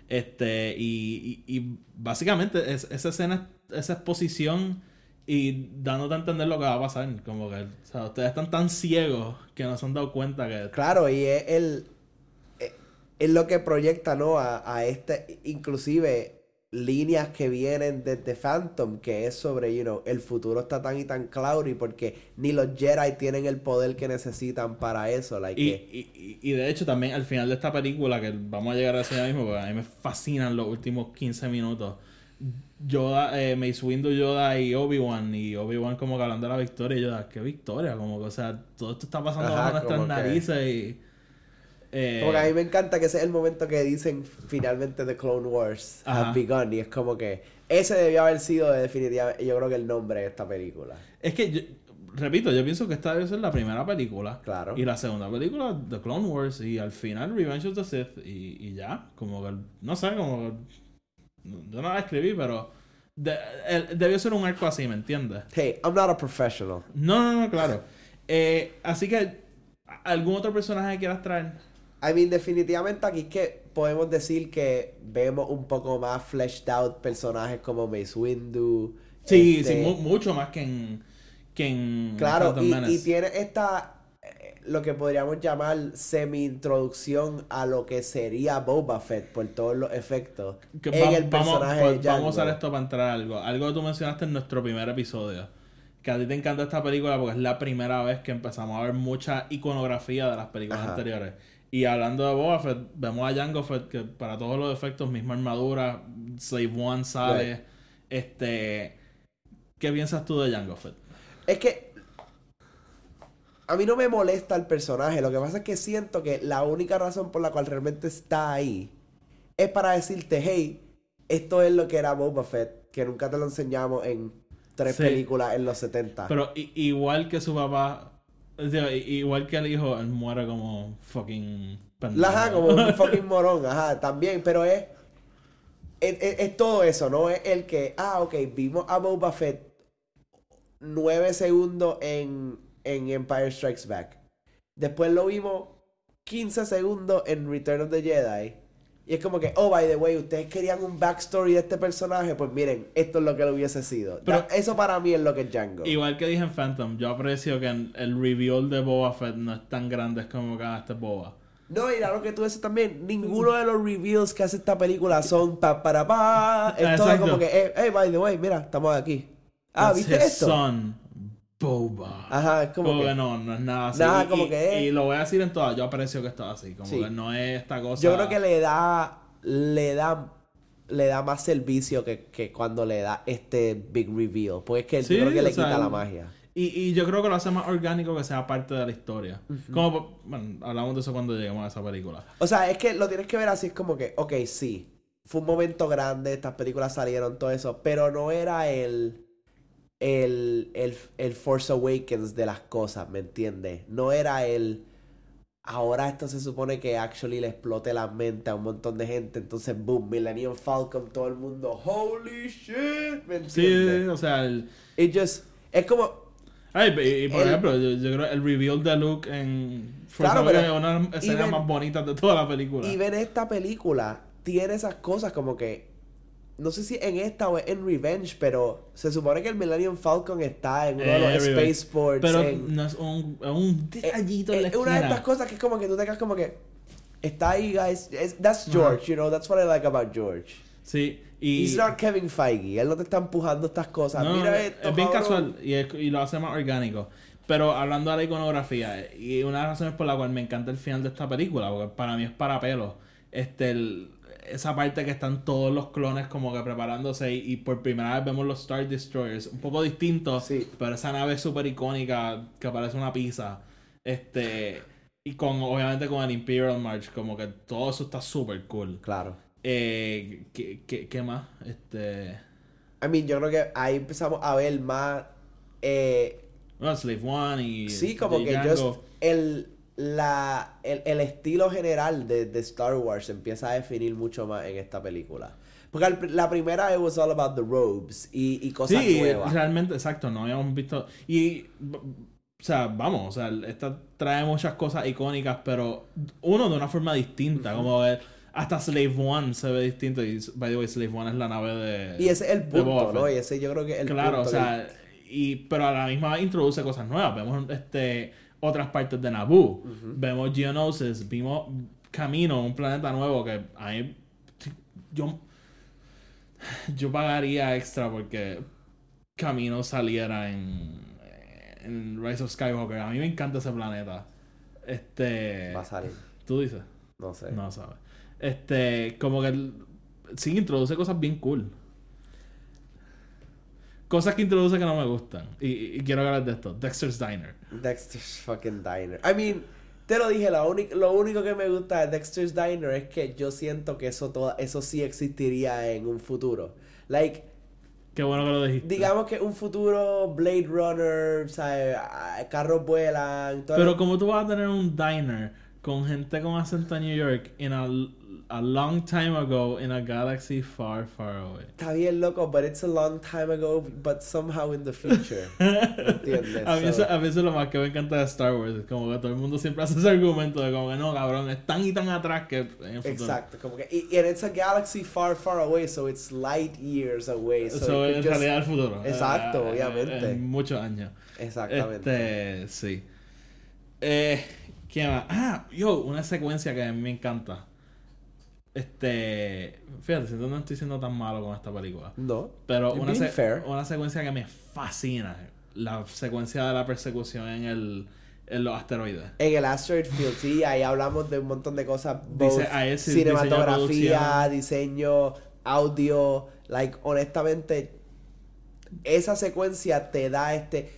[SPEAKER 1] Este, y, y, y básicamente es- esa escena, esa exposición y dándote a entender lo que va a pasar. Como que, o sea, ustedes están tan ciegos que no se han dado cuenta que...
[SPEAKER 2] Claro, y es el es- es lo que proyecta, ¿no? A, a este, inclusive líneas que vienen desde Phantom, que es sobre, you know, el futuro está tan y tan cloudy porque ni los Jedi tienen el poder que necesitan para eso, like
[SPEAKER 1] Y,
[SPEAKER 2] que-
[SPEAKER 1] y, y- y de hecho también al final de esta película, que vamos a llegar a eso ya mismo, porque a mí me fascinan los últimos 15 minutos. Yoda, eh, Mace Windu, Yoda y Obi-Wan, y Obi-Wan como que hablando de la victoria, y Yoda, ¿qué victoria? Como que, o sea, todo esto está pasando
[SPEAKER 2] Ajá,
[SPEAKER 1] bajo nuestras
[SPEAKER 2] que-
[SPEAKER 1] narices y... eh,
[SPEAKER 2] Como que a mí me encanta que ese es el momento que dicen finalmente The Clone Wars
[SPEAKER 1] Ajá.
[SPEAKER 2] have begun. Y es como que ese debió haber sido definitivamente, yo creo que el nombre de esta película.
[SPEAKER 1] Es que, yo- repito, yo pienso que esta debe ser la primera película.
[SPEAKER 2] Claro.
[SPEAKER 1] Y la segunda película, The Clone Wars. Y al final, Revenge of the Sith. Y, y ya. Como que, no sé, como que. Yo no la escribí, pero. de- el- debió ser un arco así, ¿me entiendes?
[SPEAKER 2] Hey, I'm not a professional.
[SPEAKER 1] No, no, no, claro. Eh, así que, ¿algún otro personaje que quieras traer?
[SPEAKER 2] I mean, definitivamente aquí es que podemos decir que vemos un poco más fleshed out personajes como Mace Windu.
[SPEAKER 1] Sí,
[SPEAKER 2] este,
[SPEAKER 1] sí, mu- mucho más que en. Que en
[SPEAKER 2] Claro, y, y tiene esta, lo que podríamos llamar semi-introducción a lo que sería Boba Fett por todos los efectos
[SPEAKER 1] Que
[SPEAKER 2] en
[SPEAKER 1] va-
[SPEAKER 2] el
[SPEAKER 1] vamos,
[SPEAKER 2] personaje
[SPEAKER 1] pues,
[SPEAKER 2] de
[SPEAKER 1] vamos a usar esto para entrar a algo. Algo que tú mencionaste en nuestro primer episodio. Que a ti te encanta esta película porque es la primera vez que empezamos a ver mucha iconografía de las películas
[SPEAKER 2] Ajá.
[SPEAKER 1] anteriores. Y hablando de Boba Fett, vemos a Jango Fett que para todos los efectos, misma armadura, Slave One sale.
[SPEAKER 2] Right.
[SPEAKER 1] Este. ¿Qué piensas tú de Jango Fett?
[SPEAKER 2] Es que a mí no me molesta el personaje. Lo que pasa es que siento que la única razón por la cual realmente está ahí es para decirte, hey, esto es lo que era Boba Fett, que nunca te lo enseñamos en tres
[SPEAKER 1] Sí.
[SPEAKER 2] películas en los 70.
[SPEAKER 1] Pero igual que su papá. o sea, igual que el hijo, él muere como fucking pendejo.
[SPEAKER 2] Ajá, como un fucking morón, ajá, también, pero es, es, es- es todo eso, ¿no? Es el que, ah, ok, vimos a Boba Fett nueve segundos en, en Empire Strikes Back. Después lo vimos 15 segundos en Return of the Jedi. Y es como que, oh, by the way, ustedes querían un backstory de este personaje, pues miren, esto es lo que lo hubiese sido.
[SPEAKER 1] Pero-
[SPEAKER 2] Da- eso para mí es lo que es Django.
[SPEAKER 1] Igual que dije en Phantom, yo aprecio que el reveal de Boba Fett no es tan grande como que ah, este es Boba.
[SPEAKER 2] No, y lo que tú dices también, ninguno de los reveals que hace esta película son pa para pa. Es todo como que, eh, hey, by the way, mira, estamos aquí. Ah,
[SPEAKER 1] That's
[SPEAKER 2] ¿viste esto?
[SPEAKER 1] son, Boba.
[SPEAKER 2] Ajá, es como
[SPEAKER 1] Como
[SPEAKER 2] que-
[SPEAKER 1] que no, no es nada así.
[SPEAKER 2] Nada,
[SPEAKER 1] Y-
[SPEAKER 2] como
[SPEAKER 1] y,
[SPEAKER 2] que es-
[SPEAKER 1] y lo voy a decir en todas, yo aprecio que esto es así. Como
[SPEAKER 2] Sí.
[SPEAKER 1] que no es esta cosa.
[SPEAKER 2] Yo creo que le da, le da, le da más servicio que, que cuando le da este big reveal. Pues es que
[SPEAKER 1] Sí,
[SPEAKER 2] yo creo que le
[SPEAKER 1] sea,
[SPEAKER 2] quita la magia.
[SPEAKER 1] Y, y yo creo que lo hace más orgánico que sea parte de la historia. Como, bueno, hablamos de eso cuando lleguemos a esa película.
[SPEAKER 2] O sea, es que lo tienes que ver así, es como que, ok, sí, fue un momento grande, estas películas salieron, todo eso, pero no era el, el, el, el Force Awakens de las cosas, ¿me entiendes? No era el, ahora esto se supone que actually le explote la mente a un montón de gente, entonces, boom, Millennium Falcon, todo el mundo, holy shit, ¿me
[SPEAKER 1] Sí,
[SPEAKER 2] entiendes?
[SPEAKER 1] o sea, el-
[SPEAKER 2] It just, es como,
[SPEAKER 1] Ay, y, y por
[SPEAKER 2] El-
[SPEAKER 1] ejemplo, yo, yo creo el reveal de Luke en Force
[SPEAKER 2] Claro,
[SPEAKER 1] Awakens
[SPEAKER 2] pero
[SPEAKER 1] es una de las escenas
[SPEAKER 2] even-
[SPEAKER 1] más bonitas de toda la película.
[SPEAKER 2] Y ver esta película tiene esas cosas como que. No sé si en esta o en Revenge, pero se supone que el Millennium Falcon está en uno de los
[SPEAKER 1] Eh,
[SPEAKER 2] spaceports.
[SPEAKER 1] Pero
[SPEAKER 2] en-
[SPEAKER 1] no es un, es un detallito en la
[SPEAKER 2] eh, una de estas cosas que es como que tú te quedas como que. Está ahí, guys. Es- that's George, you know. That's what I like about George.
[SPEAKER 1] Sí, y...
[SPEAKER 2] He's not Kevin Feige. Él no te está empujando estas cosas.
[SPEAKER 1] No,
[SPEAKER 2] Mira
[SPEAKER 1] es-
[SPEAKER 2] esto.
[SPEAKER 1] es bien
[SPEAKER 2] cabrón.
[SPEAKER 1] casual y, es- y lo hace más orgánico. Pero hablando de la iconografía, y una de las razones por la cual me encanta el final de esta película, porque para mí es para pelo, este, el- esa parte que están todos los clones como que preparándose y, y por primera vez vemos los Star Destroyers, un poco distintos,
[SPEAKER 2] Sí.
[SPEAKER 1] pero esa nave súper icónica que parece una pizza, este, y con obviamente con el Imperial March, como que todo eso está súper cool.
[SPEAKER 2] Claro.
[SPEAKER 1] Eh, ¿qué, qué, qué más? Este...
[SPEAKER 2] I mean, yo creo que ahí empezamos a ver más. Eh,
[SPEAKER 1] Bueno, Slave One y.
[SPEAKER 2] sí, como que just el, la, el, el estilo general de, de Star Wars se empieza a definir mucho más en esta película. Porque la primera, it was all about the robes y, y cosas
[SPEAKER 1] Sí,
[SPEAKER 2] nuevas.
[SPEAKER 1] realmente, exacto, no habíamos visto. Y. O sea, vamos, o sea, esta trae muchas cosas icónicas, pero uno de una forma distinta. Como ver, hasta Slave One se ve distinto. Y, by the way, Slave One es la nave de.
[SPEAKER 2] Y ese es el punto, ¿no? Y ese yo creo que es el
[SPEAKER 1] Claro,
[SPEAKER 2] punto.
[SPEAKER 1] o sea, y, pero a la misma vez introduce cosas nuevas. Vemos este otras partes de Naboo. Vemos Geonosis, vimos Camino, un planeta nuevo que a mí yo yo pagaría extra porque Camino saliera en, en Rise of Skywalker. A mí me encanta ese planeta. Este,
[SPEAKER 2] Va a salir.
[SPEAKER 1] tú dices,
[SPEAKER 2] No sé.
[SPEAKER 1] no sabes. Este, como que el- sí introduce cosas bien cool. Cosas que introduce que no me gustan. Y, y quiero hablar de esto. Dexter's Diner.
[SPEAKER 2] Dexter's fucking Diner. I mean, te lo dije, lo, único lo único que me gusta de Dexter's Diner es que yo siento que eso, toda, eso sí existiría en un futuro. Like,
[SPEAKER 1] Qué bueno que lo dijiste.
[SPEAKER 2] digamos que un futuro Blade Runner, ¿sabes? Ah, Carros vuelan, todo
[SPEAKER 1] Pero
[SPEAKER 2] lo-
[SPEAKER 1] como tú vas a tener un diner con gente con acento a New York a, a long time ago in a galaxy far, far away.
[SPEAKER 2] Está bien loco, but it's a long time ago, but somehow in the future. ¿Me entiendes?
[SPEAKER 1] A mí,
[SPEAKER 2] So-
[SPEAKER 1] eso, a mí eso es lo más que me encanta de Star Wars. Es como que todo el mundo siempre hace ese argumento de como que no, cabrón, es tan y tan atrás que en el futuro.
[SPEAKER 2] Exacto, como que, y, and it's a galaxy far, far away, so it's light years away. So could
[SPEAKER 1] en
[SPEAKER 2] just-
[SPEAKER 1] realidad el futuro.
[SPEAKER 2] Exacto,
[SPEAKER 1] Eh,
[SPEAKER 2] obviamente.
[SPEAKER 1] En muchos años.
[SPEAKER 2] Exactamente.
[SPEAKER 1] Este, sí. Eh, ¿Qué más? Ah, yo, una secuencia que a mí me encanta. Este, fíjate, siento no estoy siendo tan malo con esta película.
[SPEAKER 2] No.
[SPEAKER 1] Pero una,
[SPEAKER 2] being
[SPEAKER 1] se-
[SPEAKER 2] fair.
[SPEAKER 1] una secuencia que me fascina. La secuencia de la persecución en, el, en los asteroides.
[SPEAKER 2] En el Asteroid Field, sí, ahí hablamos de un montón de cosas.
[SPEAKER 1] Dice,
[SPEAKER 2] both
[SPEAKER 1] de
[SPEAKER 2] cinematografía, diseño, audio. Like, honestamente, esa secuencia te da este.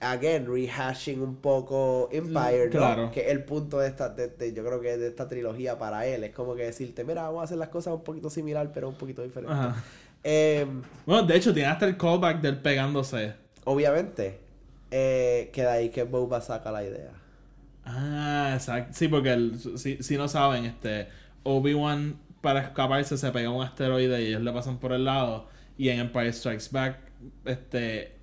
[SPEAKER 2] Again, rehashing un poco Empire, ¿no?
[SPEAKER 1] Claro.
[SPEAKER 2] Que es el punto de esta, de- de- yo creo que de esta trilogía para él. Es como que decirte, mira, vamos a hacer las cosas un poquito similar, pero un poquito diferente. Em,
[SPEAKER 1] Bueno, de hecho, tiene hasta el callback del pegándose.
[SPEAKER 2] obviamente, eh, queda ahí que Boba saca la idea.
[SPEAKER 1] Ah, exacto. Sí, porque el- si, si no saben, este Obi-Wan para escaparse se pega a un asteroide y ellos le pasan por el lado. Y en Empire Strikes Back, este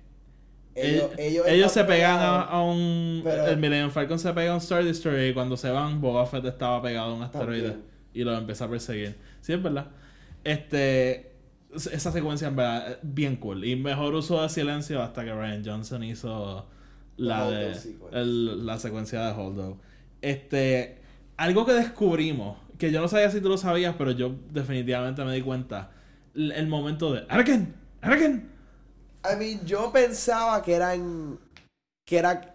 [SPEAKER 2] Ellos,
[SPEAKER 1] ellos, se pegan a, un
[SPEAKER 2] pero-
[SPEAKER 1] el Millennium Falcon se pega a un Star Destroyer y cuando se van Boba Fett estaba pegado a un asteroide
[SPEAKER 2] También.
[SPEAKER 1] y lo empieza a perseguir. Sí, es verdad. Este esa secuencia en verdad es bien cool y mejor uso de silencio hasta que Ryan Johnson hizo la de el- la secuencia de Holdo. Este algo que descubrimos que yo no sabía si tú lo sabías, pero yo definitivamente me di cuenta el, el momento de Anakin, Anakin
[SPEAKER 2] I mean, yo pensaba que era en. que era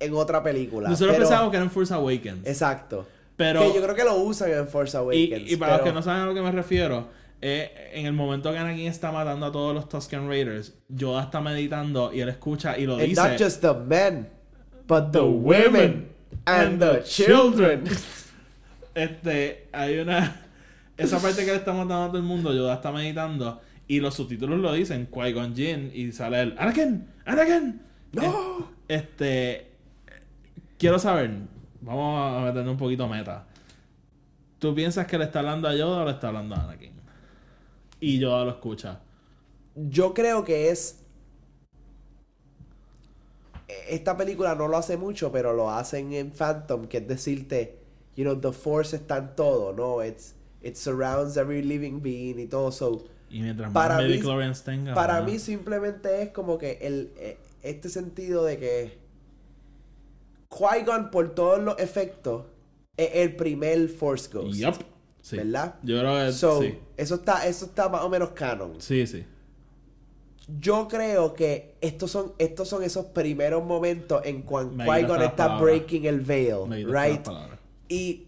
[SPEAKER 2] en otra película.
[SPEAKER 1] Nosotros
[SPEAKER 2] pero-
[SPEAKER 1] pensábamos que era en Force Awakens.
[SPEAKER 2] Exacto.
[SPEAKER 1] Pero.
[SPEAKER 2] que yo creo que lo usan en Force Awakens.
[SPEAKER 1] y, y para los que no saben a lo que me refiero, eh, en el momento que Anakin está matando a todos los Tusken Raiders, Yoda está meditando y él escucha y lo
[SPEAKER 2] And
[SPEAKER 1] dice.
[SPEAKER 2] not just the men, but the women and the children.
[SPEAKER 1] Este, hay una. Esa parte que le está matando a todo el mundo, Yoda está meditando y los subtítulos lo dicen, Qui-Gon Jinn, y sale el Anakin, Anakin.
[SPEAKER 2] No.
[SPEAKER 1] Este. Quiero saber, vamos a meternos un poquito meta. ¿Tú piensas que le está hablando a Yoda o le está hablando a Anakin? Y Yoda lo escucha.
[SPEAKER 2] Yo creo que es. esta película no lo hace mucho, pero lo hacen en Phantom, que es decirte, you know, the Force está en todo, ¿no? It's, it surrounds every living being y todo, so...
[SPEAKER 1] Y mientras
[SPEAKER 2] Para
[SPEAKER 1] más
[SPEAKER 2] mí-
[SPEAKER 1] tenga.
[SPEAKER 2] Para mí simplemente es como que el, eh, este sentido de que Qui-Gon por todos los efectos es el primer Force Ghost.
[SPEAKER 1] Sí.
[SPEAKER 2] ¿Verdad?
[SPEAKER 1] Yo creo que
[SPEAKER 2] So,
[SPEAKER 1] sí.
[SPEAKER 2] eso está, eso está más o menos canon.
[SPEAKER 1] Sí, sí.
[SPEAKER 2] Yo creo que estos son, estos son esos primeros momentos en
[SPEAKER 1] quitaste
[SPEAKER 2] Qui-Gon está breaking el veil, right? Y,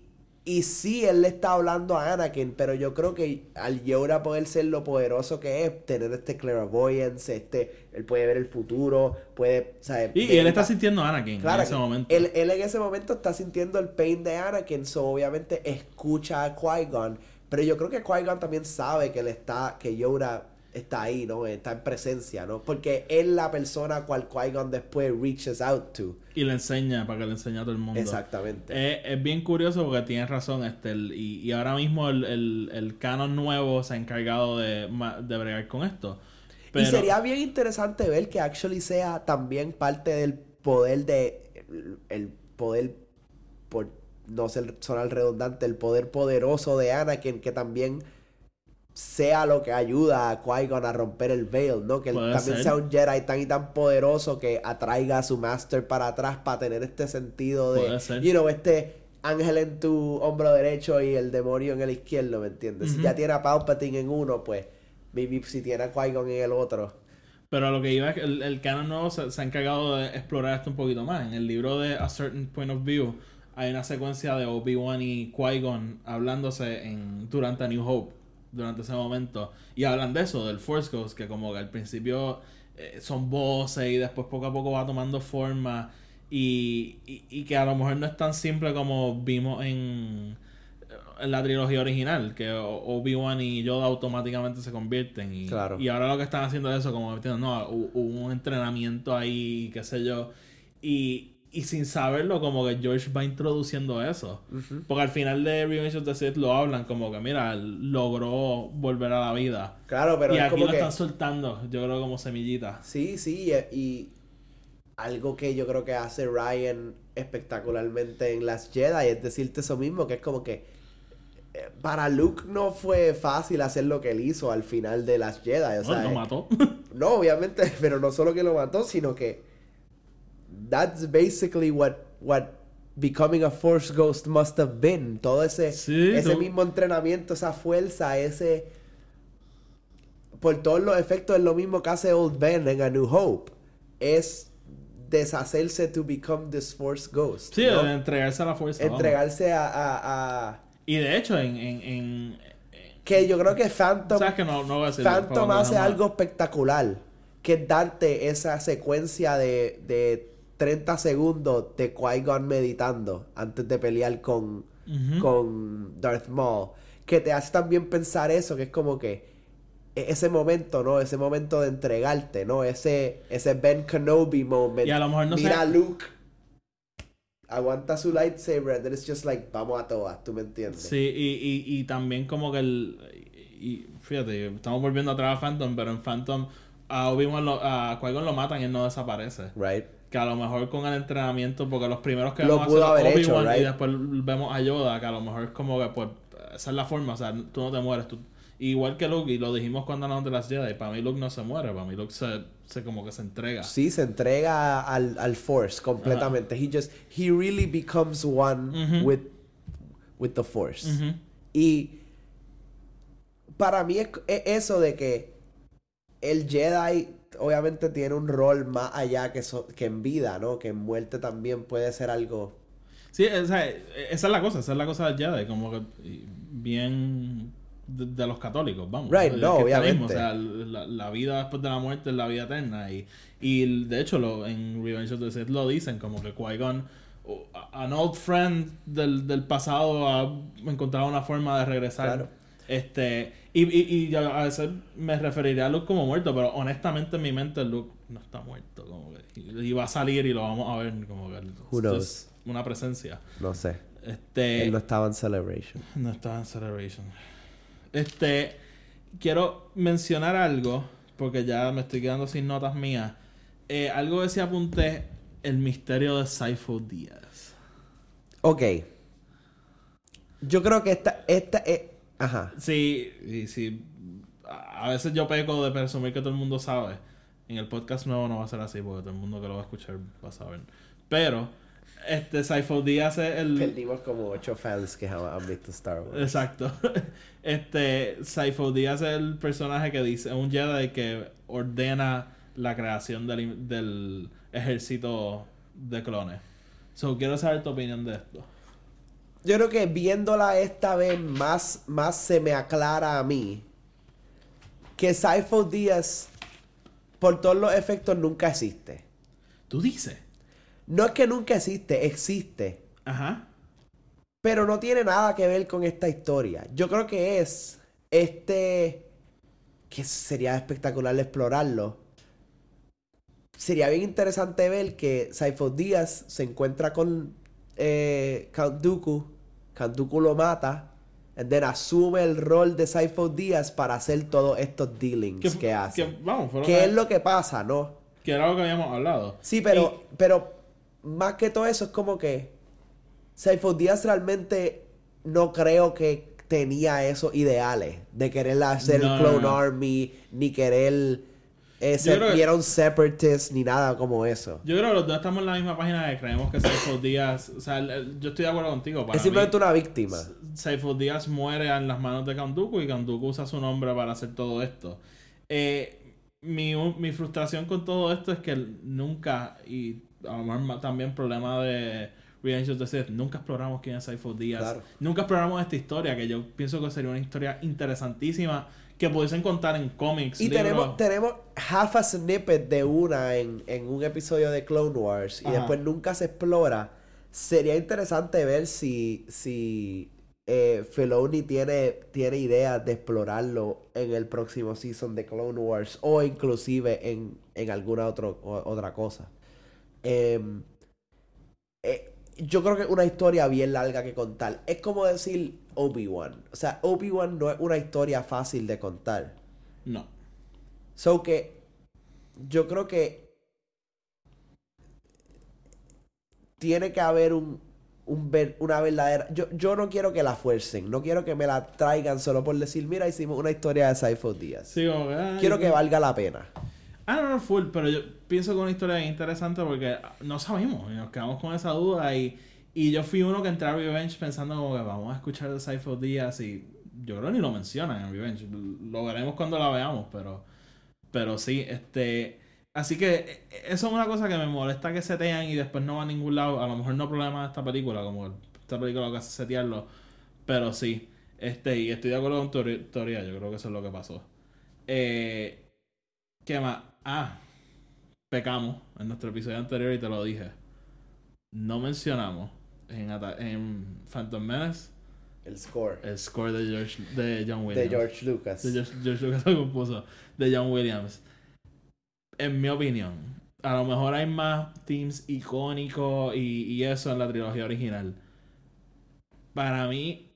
[SPEAKER 2] y sí, él le está hablando a Anakin, pero yo creo que al Yoda poder ser lo poderoso que es, tener este clairvoyance, este, él puede ver el futuro, puede, ¿sabes?
[SPEAKER 1] Y, él está sintiendo a Anakin
[SPEAKER 2] Claro,
[SPEAKER 1] en ese momento.
[SPEAKER 2] Él, él en ese momento está sintiendo el pain de Anakin, so obviamente escucha a Qui-Gon, pero yo creo que Qui-Gon también sabe que él está, que Yoda está ahí, ¿no? Está en presencia, ¿no? Porque es la persona cual Qui-Gon después reaches out to.
[SPEAKER 1] Y le enseña, para que le enseñe a todo el mundo.
[SPEAKER 2] Exactamente.
[SPEAKER 1] Es bien curioso porque tienes razón, este, el- y, y ahora mismo el, el, el canon nuevo se ha encargado de, de bregar con esto. Pero,
[SPEAKER 2] Y sería bien interesante ver que actually sea también parte del poder de. El, el poder, por no ser sonar redundante, el poder poderoso de Anakin que también sea lo que ayuda a Qui-Gon a romper el veil, ¿no? Que él
[SPEAKER 1] Puede
[SPEAKER 2] también
[SPEAKER 1] ser.
[SPEAKER 2] sea un Jedi tan y tan poderoso que atraiga a su master para atrás para tener este sentido de.
[SPEAKER 1] Puede ser.
[SPEAKER 2] You know, este ángel en tu hombro derecho y el demonio en el izquierdo, ¿me entiendes? Si ya tiene a Palpatine en uno, pues. Maybe si tiene a Qui-Gon en el otro.
[SPEAKER 1] pero lo que iba es que el, el canon nuevo se, se ha encargado de explorar esto un poquito más. En el libro de A Certain Point of View hay una secuencia de Obi-Wan y Qui-Gon hablándose en, durante A New Hope, durante ese momento. Y hablan de eso, del Force Ghost, que como que al principio eh, son voces y después poco a poco va tomando forma. Y, y, y que a lo mejor no es tan simple como vimos en, en la trilogía original, que Obi-Wan y Yoda automáticamente se convierten. Y,
[SPEAKER 2] Claro.
[SPEAKER 1] y ahora lo que están haciendo es eso, como no, hu- hubo un entrenamiento ahí, qué sé yo. Y, y sin saberlo, como que George va introduciendo eso. Porque al final de Revenge of the Sith lo hablan como que, mira, logró volver a la vida.
[SPEAKER 2] Claro, pero
[SPEAKER 1] y
[SPEAKER 2] es
[SPEAKER 1] aquí
[SPEAKER 2] como
[SPEAKER 1] lo
[SPEAKER 2] que...
[SPEAKER 1] están soltando, yo creo, como semillita.
[SPEAKER 2] Sí, sí, y, algo que yo creo que hace Ryan espectacularmente en Las Jedi es decirte eso mismo, que es como que eh, para Luke no fue fácil hacer lo que él hizo al final de Las Jedi, o
[SPEAKER 1] No,
[SPEAKER 2] sea,
[SPEAKER 1] lo mató.
[SPEAKER 2] no, obviamente, pero no solo que lo mató, sino que that's basically what what becoming a force ghost must have been, todo ese
[SPEAKER 1] Sí,
[SPEAKER 2] ese
[SPEAKER 1] tú-
[SPEAKER 2] mismo entrenamiento, esa fuerza, ese por todos los efectos es lo mismo que hace Old Ben en A New Hope. Es deshacerse to become this force ghost.
[SPEAKER 1] sí,
[SPEAKER 2] ¿no?
[SPEAKER 1] entregarse a la fuerza.
[SPEAKER 2] Entregarse a, a- a-
[SPEAKER 1] Y de hecho, en, en, en-
[SPEAKER 2] Que yo creo que Phantom...
[SPEAKER 1] ¿Sabes que no, no voy a decir
[SPEAKER 2] Phantom hace algo espectacular. Que es darte esa secuencia de, de 30 segundos de Qui-Gon meditando antes de pelear con, con Darth Maul. Que te hace también pensar eso, que es como que e- ese momento, ¿no? Ese momento de entregarte, ¿no? Ese, ese Ben Kenobi moment.
[SPEAKER 1] Y a lo mejor no
[SPEAKER 2] Mira Luke. Aguanta su lightsaber and then it's just like, vamos a todas, ¿tú me entiendes?
[SPEAKER 1] Sí, y, y, y también como que el... Y, fíjate, estamos volviendo atrás a Phantom, pero en Phantom a Obi-Wan a Qui-Gon lo matan y él no desaparece.
[SPEAKER 2] Right.
[SPEAKER 1] Que a lo mejor con el entrenamiento, porque los primeros que
[SPEAKER 2] Lo
[SPEAKER 1] vemos
[SPEAKER 2] pudo
[SPEAKER 1] a hacer
[SPEAKER 2] haber hecho,
[SPEAKER 1] y después vemos a Yoda, que a lo mejor es como que pues esa es la forma, o sea, tú no te mueres, tú igual que Luke, y lo dijimos cuando hablamos de las Jedi, para mí Luke no se muere, para mí Luke se, se como que se entrega.
[SPEAKER 2] Sí, se entrega al, al Force completamente. He just, he really becomes one with, with the Force. Y para mí es, es eso de que el Jedi obviamente tiene un rol más allá que, so- que en vida, ¿no? Que en muerte también puede ser algo...
[SPEAKER 1] Sí, o sea, esa es la cosa, esa es la cosa del Jedi, como que bien de, de los católicos, vamos.
[SPEAKER 2] Right, no, obviamente.
[SPEAKER 1] O sea, la, la vida después de la muerte es la vida eterna. Y, y de hecho, lo, en Revenge of the Sith lo dicen, como que Qui-Gon, an old friend del, del pasado, ha encontrado una forma de regresar.
[SPEAKER 2] Claro.
[SPEAKER 1] Este, y, y, a veces me referiría a Luke como muerto, pero honestamente en mi mente Luke no está muerto. Como que, y, va a salir y lo vamos a ver como que
[SPEAKER 2] Who
[SPEAKER 1] es
[SPEAKER 2] knows?
[SPEAKER 1] una presencia.
[SPEAKER 2] No sé.
[SPEAKER 1] Este,
[SPEAKER 2] Él no estaba en Celebration.
[SPEAKER 1] no estaba en Celebration. Este, quiero mencionar algo, porque ya me estoy quedando sin notas mías. Eh, algo que sí apunté el misterio de Saifo Díaz.
[SPEAKER 2] Ok. Yo creo que esta, esta, es ajá.
[SPEAKER 1] Sí, y sí. A veces yo peco de presumir que todo el mundo sabe. En el podcast nuevo no va a ser así porque todo el mundo que lo va a escuchar va a saber. Pero, este Saifo Díaz es el.
[SPEAKER 2] Perdimos como ocho fans que jamás han visto Star Wars.
[SPEAKER 1] Exacto. Este, Saifo Díaz es el personaje que dice, un Jedi que ordena la creación del, del ejército de clones. So, quiero saber tu opinión de esto.
[SPEAKER 2] Yo creo que viéndola esta vez más, más se me aclara a mí que Saifo Díaz, por todos los efectos, nunca existe.
[SPEAKER 1] ¿Tú dices?
[SPEAKER 2] No es que nunca existe, existe.
[SPEAKER 1] Ajá.
[SPEAKER 2] Pero no tiene nada que ver con esta historia. Yo creo que es este. que sería espectacular explorarlo. Sería bien interesante ver que Saifo Díaz se encuentra con eh, Count Dooku. Count Dooku lo mata. Y then asume el rol de Saifo Díaz para hacer todos estos dealings que, hace.
[SPEAKER 1] que- vamos,
[SPEAKER 2] ¿Qué
[SPEAKER 1] que,
[SPEAKER 2] es lo que pasa, no?
[SPEAKER 1] que era lo que habíamos hablado.
[SPEAKER 2] Sí, pero, pero más que todo eso es como que Saifo Díaz realmente no creo que tenía esos ideales de querer hacer
[SPEAKER 1] No,
[SPEAKER 2] Clone
[SPEAKER 1] no.
[SPEAKER 2] Army, ni querer eh, ser,
[SPEAKER 1] creo que-
[SPEAKER 2] ni era un separatist, ni nada como eso.
[SPEAKER 1] Yo creo que los dos estamos en la misma página de creemos que Saifo Díaz. O sea, yo estoy de acuerdo contigo. Para
[SPEAKER 2] es simplemente
[SPEAKER 1] mí,
[SPEAKER 2] una víctima.
[SPEAKER 1] Saifo Díaz muere en las manos de Kanduku y Kanduku usa su nombre para hacer todo esto. Eh, mi, mi frustración con todo esto es que nunca, y a lo mejor también problema de Revenge of the Sith, nunca exploramos quién es Saifo Díaz.
[SPEAKER 2] Claro.
[SPEAKER 1] Nunca exploramos esta historia, que yo pienso que sería una historia interesantísima que pudiesen contar en cómics.
[SPEAKER 2] Y
[SPEAKER 1] libros.
[SPEAKER 2] tenemos, tenemos half a snippet de una en, en un episodio de Clone Wars y después nunca se explora. Sería interesante ver si, si eh, Filoni tiene, tiene ideas de explorarlo en el próximo season de Clone Wars o inclusive en, en alguna otro, o- otra cosa. Em, eh, yo creo que es una historia bien larga que contar. Es como decir Obi-Wan. O sea, Obi-Wan no es una historia fácil de contar.
[SPEAKER 1] No.
[SPEAKER 2] So que yo creo que tiene que haber un, un ver- una verdadera. Yo, yo no quiero que la fuercen, no quiero que me la traigan solo por decir, mira, hicimos una historia de Saifo Díaz.
[SPEAKER 1] Sí, como que, ay,
[SPEAKER 2] Quiero que valga la pena.
[SPEAKER 1] Ah, no, no, full, pero yo pienso que es una historia bien interesante porque no sabemos y nos quedamos con esa duda y, y yo fui uno que entré a Revenge pensando como que vamos a escuchar de Saifo Díaz y yo creo que ni lo mencionan en Revenge, lo veremos cuando la veamos, pero pero sí, este así que eh, eso es una cosa que me molesta que setean y después no va a ningún lado, a lo mejor no problema de esta película, como esta película lo que hace setearlo, pero sí, este y estoy de acuerdo con tu teoría, yo creo que eso es lo que pasó. Eh, ¿Qué más? Ah, pecamos en nuestro episodio anterior y te lo dije. No mencionamos en, en Phantom Menace
[SPEAKER 2] El score
[SPEAKER 1] el score de, George, de John Williams.
[SPEAKER 2] de George Lucas.
[SPEAKER 1] De George, George Lucas lo compuso. De John Williams. En mi opinión, a lo mejor hay más themes icónicos y, y eso en la trilogía original. Para mí,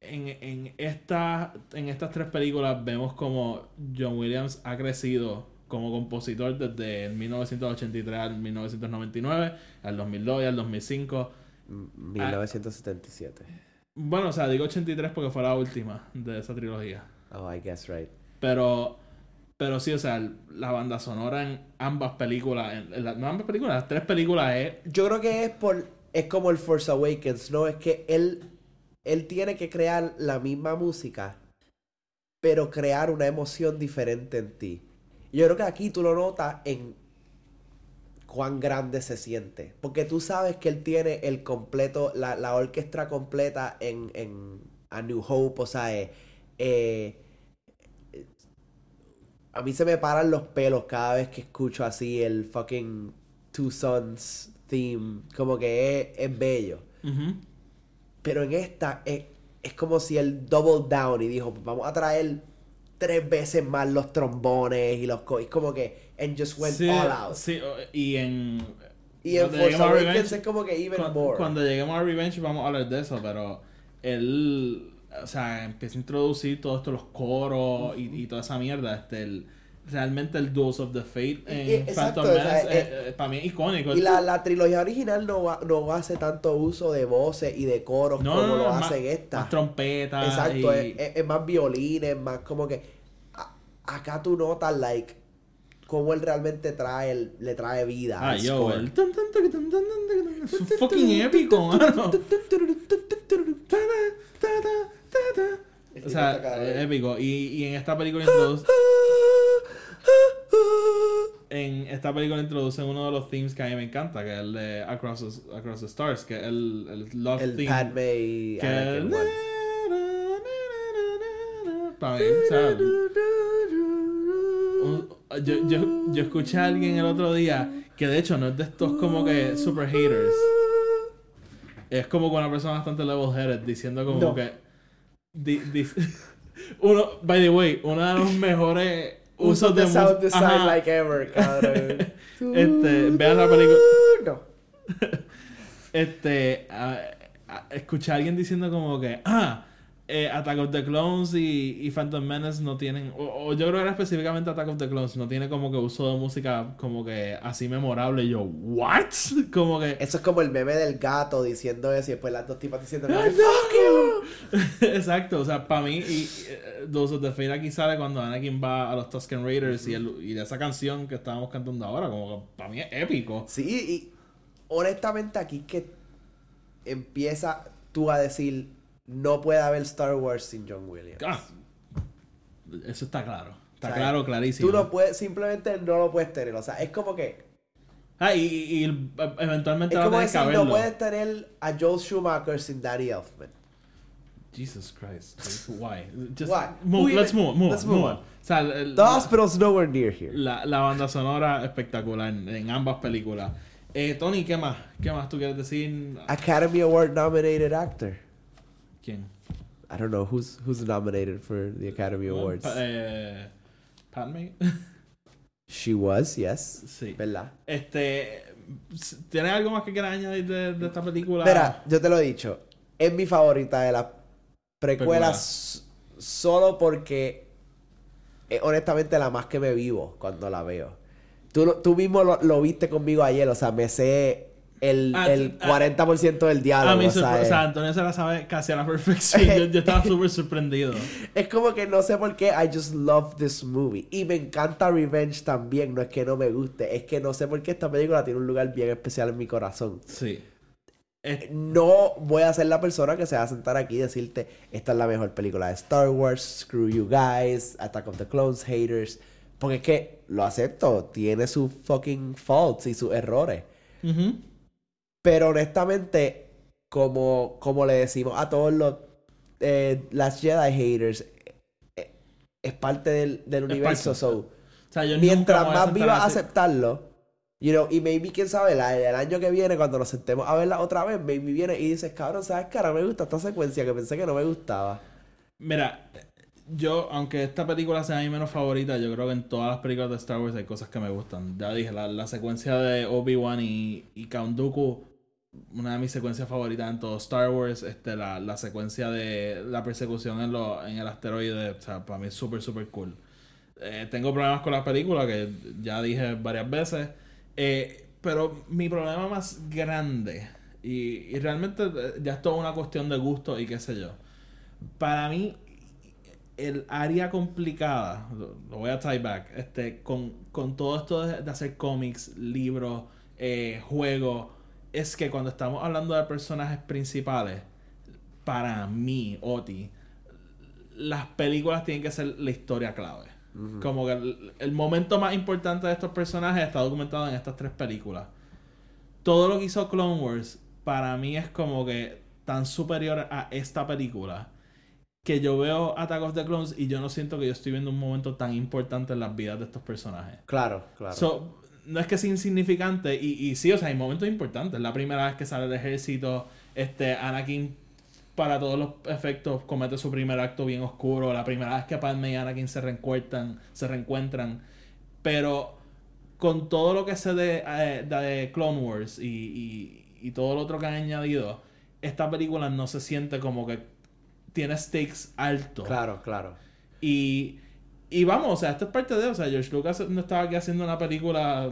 [SPEAKER 1] en, en, esta, en estas tres películas vemos como John Williams ha crecido como compositor desde el 1983 al 1999, al 2002 y al 2005.
[SPEAKER 2] M- 1977.
[SPEAKER 1] Bueno, o sea, digo 83 porque fue la última de esa trilogía.
[SPEAKER 2] Oh, I guess right.
[SPEAKER 1] Pero, pero sí, o sea, la banda sonora en ambas películas, en, en la- no ambas películas, las tres películas es
[SPEAKER 2] Yo creo que es por. Es como el Force Awakens, ¿no? Es que él. Él tiene que crear la misma música. Pero crear una emoción diferente en ti. Yo creo que aquí tú lo notas en cuán grande se siente. Porque tú sabes que él tiene el completo, la, la orquesta completa en, en A New Hope. O sea, eh, eh, a mí se me paran los pelos cada vez que escucho así el fucking Two Sons theme. Como que es, es bello. Pero en esta es, es como si él double down y dijo, "Pues vamos a traer tres veces más los trombones y los... co-". Es como que... And just went
[SPEAKER 1] Sí,
[SPEAKER 2] all out.
[SPEAKER 1] sí, y en...
[SPEAKER 2] Y en
[SPEAKER 1] cuando
[SPEAKER 2] Force Awakens
[SPEAKER 1] Revenge-
[SPEAKER 2] es como que even
[SPEAKER 1] cuan-
[SPEAKER 2] more.
[SPEAKER 1] Cuando lleguemos a Revenge vamos a hablar de eso, pero él, o sea, empieza a introducir todo esto, los coros y, y toda esa mierda. Este, el, realmente el Duels of the Fate en
[SPEAKER 2] exacto,
[SPEAKER 1] Phantom
[SPEAKER 2] o sea,
[SPEAKER 1] Menace,
[SPEAKER 2] eh,
[SPEAKER 1] eh, eh, para mí es icónico.
[SPEAKER 2] Y la, la trilogía original no, va- no hace tanto uso de voces y de coros
[SPEAKER 1] no,
[SPEAKER 2] como
[SPEAKER 1] no, no,
[SPEAKER 2] lo hacen esta.
[SPEAKER 1] más trompetas.
[SPEAKER 2] Exacto,
[SPEAKER 1] y-
[SPEAKER 2] es, es- es más violines, más como que a- acá tú notas like cómo él realmente trae el- le trae vida
[SPEAKER 1] Ah,
[SPEAKER 2] al
[SPEAKER 1] yo,
[SPEAKER 2] score.
[SPEAKER 1] el es fucking épico, mano. O sea, es épico. Y, y en esta película introduce, en esta película introducen uno de los themes que a mí me encanta, que es el de Across the, Across the Stars, que es el, el Love
[SPEAKER 2] el
[SPEAKER 1] theme.
[SPEAKER 2] Padme y
[SPEAKER 1] que
[SPEAKER 2] Anakin one.
[SPEAKER 1] Para mí, o sea, un- yo, yo, yo escuché a alguien el otro día que de hecho no es de estos como que super haters. Es como con una persona bastante level headed diciendo como
[SPEAKER 2] No.
[SPEAKER 1] que di- di- uno, by the way, uno de los mejores usos
[SPEAKER 2] de sound design
[SPEAKER 1] Ajá.
[SPEAKER 2] like ever, cabrón.
[SPEAKER 1] Este, vean la película.
[SPEAKER 2] No.
[SPEAKER 1] este a- a- escuché a alguien diciendo como que ah eh, Attack of the Clones y, y Phantom Menace no tienen o, o yo creo que era específicamente Attack of the Clones no tiene como que uso de música como que así memorable y yo what como que
[SPEAKER 2] Eso es como el meme del gato diciendo eso y después las dos tipas diciendo
[SPEAKER 1] Ay,
[SPEAKER 2] "Fuck you".
[SPEAKER 1] exacto o sea para mí y eh, Those of the Fate aquí sale cuando Anakin va a los Tusken Raiders y, el, y de esa canción que estábamos cantando ahora como que para mí es épico.
[SPEAKER 2] Sí, y honestamente aquí que empieza tú a decir no puede haber Star Wars sin John Williams.
[SPEAKER 1] Ah, eso está claro está
[SPEAKER 2] O sea,
[SPEAKER 1] claro clarísimo
[SPEAKER 2] Tú no puedes, simplemente no lo puedes tener. O sea, es como que.
[SPEAKER 1] Ah, y, y- y eventualmente
[SPEAKER 2] Es
[SPEAKER 1] va a
[SPEAKER 2] como decir, no puedes tener a Joel Schumacher sin Danny Elfman.
[SPEAKER 1] Jesus Christ. Why? Just
[SPEAKER 2] Why?
[SPEAKER 1] Move, let's move, move,
[SPEAKER 2] let's move
[SPEAKER 1] move.
[SPEAKER 2] on.
[SPEAKER 1] O sea, el-
[SPEAKER 2] The
[SPEAKER 1] la,
[SPEAKER 2] hospital's nowhere near here.
[SPEAKER 1] la, la banda sonora espectacular en, en ambas películas. Eh, Tony, ¿qué más? ¿Qué más tú quieres decir?
[SPEAKER 2] Academy Award nominated actor.
[SPEAKER 1] ¿Quién?
[SPEAKER 2] I don't know who's who's nominated for the Academy Awards.
[SPEAKER 1] Pa- eh, Padme.
[SPEAKER 2] She was, yes.
[SPEAKER 1] sí.
[SPEAKER 2] ¿Verdad?
[SPEAKER 1] Este, ¿tienes algo más que quieras añadir de, de esta película?
[SPEAKER 2] Mira, yo te lo he dicho. Es mi favorita de las
[SPEAKER 1] Precuela.
[SPEAKER 2] precuelas solo porque es honestamente la más que me vivo cuando la veo. Tú, tú mismo lo, lo viste conmigo ayer, o sea, me sé el,
[SPEAKER 1] Ah,
[SPEAKER 2] el
[SPEAKER 1] ah,
[SPEAKER 2] 40% del diálogo.
[SPEAKER 1] a mí,
[SPEAKER 2] o sea, es-
[SPEAKER 1] sea, Antonio se la sabe casi a la perfección. Yo, yo estaba súper sorprendido.
[SPEAKER 2] Es como que no sé por qué I just love this movie. Y me encanta Revenge también. No es que no me guste, es que no sé por qué esta película tiene un lugar bien especial en mi corazón.
[SPEAKER 1] Sí. Es-
[SPEAKER 2] No voy a ser la persona que se va a sentar aquí y decirte, esta es la mejor película de Star Wars, screw you guys, Attack of the Clones, haters. Porque es que, lo acepto, tiene sus fucking faults y sus errores.
[SPEAKER 1] Ujú.
[SPEAKER 2] Pero honestamente, como, como le decimos a todos los eh, las Jedi haters, eh, es parte del, del universo.
[SPEAKER 1] parte.
[SPEAKER 2] So,
[SPEAKER 1] O sea, yo
[SPEAKER 2] mientras más vivas aceptarlo, you know, y maybe quién sabe, la- el año que viene, cuando nos sentemos a verla otra vez, maybe viene y dices, cabrón, ¿sabes qué? Ahora me gusta esta secuencia que pensé que no me gustaba.
[SPEAKER 1] Mira, yo, aunque esta película sea mi menos favorita, yo creo que en todas las películas de Star Wars hay cosas que me gustan. Ya dije, la, la secuencia de Obi-Wan y, y Count Dooku, una de mis secuencias favoritas en todo Star Wars. Este, la, la secuencia de la persecución en, lo, en el asteroide, o sea, para mí es súper, súper cool. Eh, tengo problemas con la película, que ya dije varias veces. Eh, pero mi problema más grande, y, realmente eh, ya es toda una cuestión de gusto y qué sé yo. Para mí, el área complicada, lo, voy a tie back, este, con, con todo esto de, de hacer cómics, libros, eh, juegos, es que cuando estamos hablando de personajes principales, para mí, Oti, las películas tienen que ser la historia clave. Como que el, el momento más importante de estos personajes está documentado en estas tres películas. Todo lo que hizo Clone Wars, para mí es como que tan superior a esta película que yo veo Attack of the Clones y yo no siento que yo estoy viendo un momento tan importante en las vidas de estos personajes.
[SPEAKER 2] Claro, claro.
[SPEAKER 1] So, no es que sea insignificante y, y sí, o sea, hay momentos importantes. La primera vez que sale el ejército, este, Anakin, para todos los efectos, comete su primer acto bien oscuro. La primera vez que Padme y Anakin se reencuentran, se reencuentran. Pero con todo lo que sé de, eh, de Clone Wars y, y, y todo lo otro que han añadido, esta película no se siente como que tiene stakes altos.
[SPEAKER 2] claro, claro.
[SPEAKER 1] Y y vamos, o sea, esto es parte de, o sea, George Lucas no estaba aquí haciendo una película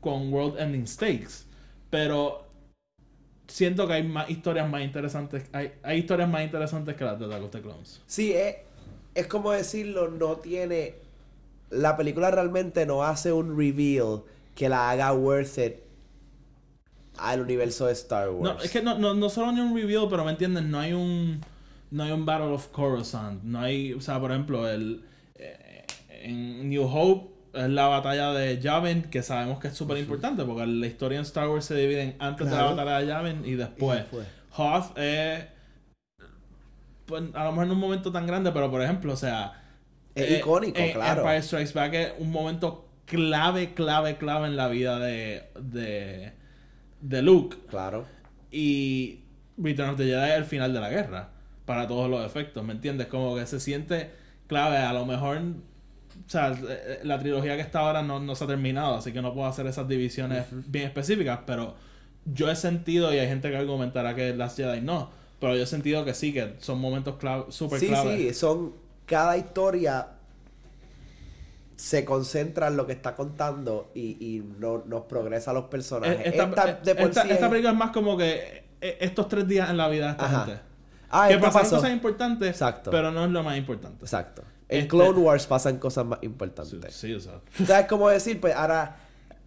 [SPEAKER 1] con world ending stakes, pero siento que hay más historias más interesantes, hay, hay historias más interesantes que las de Attack of the Clones.
[SPEAKER 2] Sí, es, es como decirlo, no tiene. La película realmente no hace un reveal que la haga worth it al universo de Star Wars.
[SPEAKER 1] No, es que no, no, no solo ni un reveal, pero me entiendes, no hay un no hay un Battle of Coruscant, no hay, o sea, por ejemplo, el eh, en New Hope es la batalla de Yavin, que sabemos que es súper importante, porque la historia en Star Wars se divide en antes de la batalla de Yavin y después.
[SPEAKER 2] Y después.
[SPEAKER 1] Hoth es pues, a lo mejor no un momento tan grande, pero por ejemplo, o sea,
[SPEAKER 2] Es
[SPEAKER 1] eh,
[SPEAKER 2] icónico,
[SPEAKER 1] eh,
[SPEAKER 2] claro.
[SPEAKER 1] Empire Strikes Back es un momento clave, clave, clave en la vida de de, de Luke
[SPEAKER 2] Claro.
[SPEAKER 1] y Return of the Jedi es el final de la guerra para todos los efectos, ¿me entiendes? Como que se siente clave, a lo mejor sea, eh, la trilogía que está ahora no, no se ha terminado, así que no puedo hacer esas divisiones bien específicas, pero yo he sentido, y hay gente que argumentará que Last Jedi no, pero yo he sentido que sí, que son momentos clave, súper
[SPEAKER 2] Sí,
[SPEAKER 1] clave.
[SPEAKER 2] sí, son. Cada historia se concentra en lo que está contando y, y no, nos progresa a los personajes.
[SPEAKER 1] Eh, Esta,
[SPEAKER 2] Esta, de por
[SPEAKER 1] esta-
[SPEAKER 2] sí
[SPEAKER 1] esta
[SPEAKER 2] es-
[SPEAKER 1] película es más como que eh, estos tres días en la vida de esta
[SPEAKER 2] Ajá.
[SPEAKER 1] gente.
[SPEAKER 2] Ah,
[SPEAKER 1] que
[SPEAKER 2] pasó.
[SPEAKER 1] cosas importantes,
[SPEAKER 2] Exacto.
[SPEAKER 1] pero no es lo más importante.
[SPEAKER 2] Exacto. En
[SPEAKER 1] Este-
[SPEAKER 2] Clone Wars pasan cosas más
[SPEAKER 1] Sí,
[SPEAKER 2] importantes.
[SPEAKER 1] sí, o sea.
[SPEAKER 2] ¿Sabes cómo decir? Pues ahora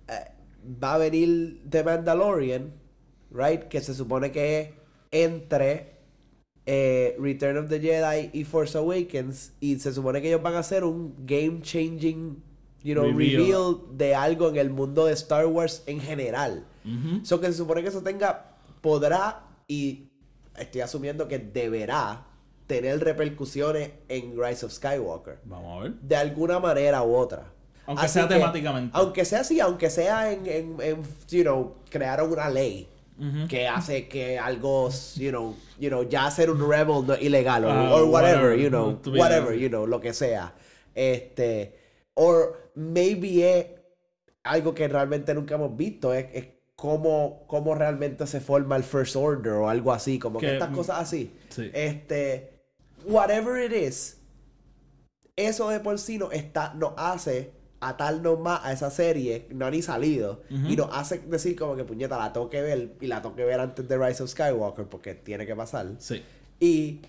[SPEAKER 2] eh, va a venir The Mandalorian, right? Que se supone que es entre eh, Return of the Jedi y Force Awakens. Y se supone que ellos van a hacer un game changing, you know,
[SPEAKER 1] Reveal.
[SPEAKER 2] reveal, de algo en el mundo de Star Wars en general. So que se supone que eso tenga, podrá y estoy asumiendo que deberá tener repercusiones en Rise of Skywalker
[SPEAKER 1] Vamos a ver.
[SPEAKER 2] de alguna manera u otra.
[SPEAKER 1] Aunque
[SPEAKER 2] Así
[SPEAKER 1] sea
[SPEAKER 2] que,
[SPEAKER 1] temáticamente.
[SPEAKER 2] Aunque sea así, aunque sea en, en, en, you know, crearon una ley que hace que algo, you know, you know, ya ser un rebel no ilegal o
[SPEAKER 1] Ah,
[SPEAKER 2] or whatever,
[SPEAKER 1] whatever,
[SPEAKER 2] you know, whatever, you know, lo que sea. Este, or maybe es algo que realmente nunca hemos visto, es, es cómo, cómo realmente se forma el First Order o algo así, como que,
[SPEAKER 1] Que-
[SPEAKER 2] estas cosas así.
[SPEAKER 1] Sí.
[SPEAKER 2] Este, whatever it is, eso de por sí nos, está, nos hace atarnos más a esa serie, no ha ni salido, y nos hace decir como que puñeta, la tengo que ver, y la tengo que ver antes de Rise of Skywalker, porque tiene que pasar.
[SPEAKER 1] Sí.
[SPEAKER 2] Y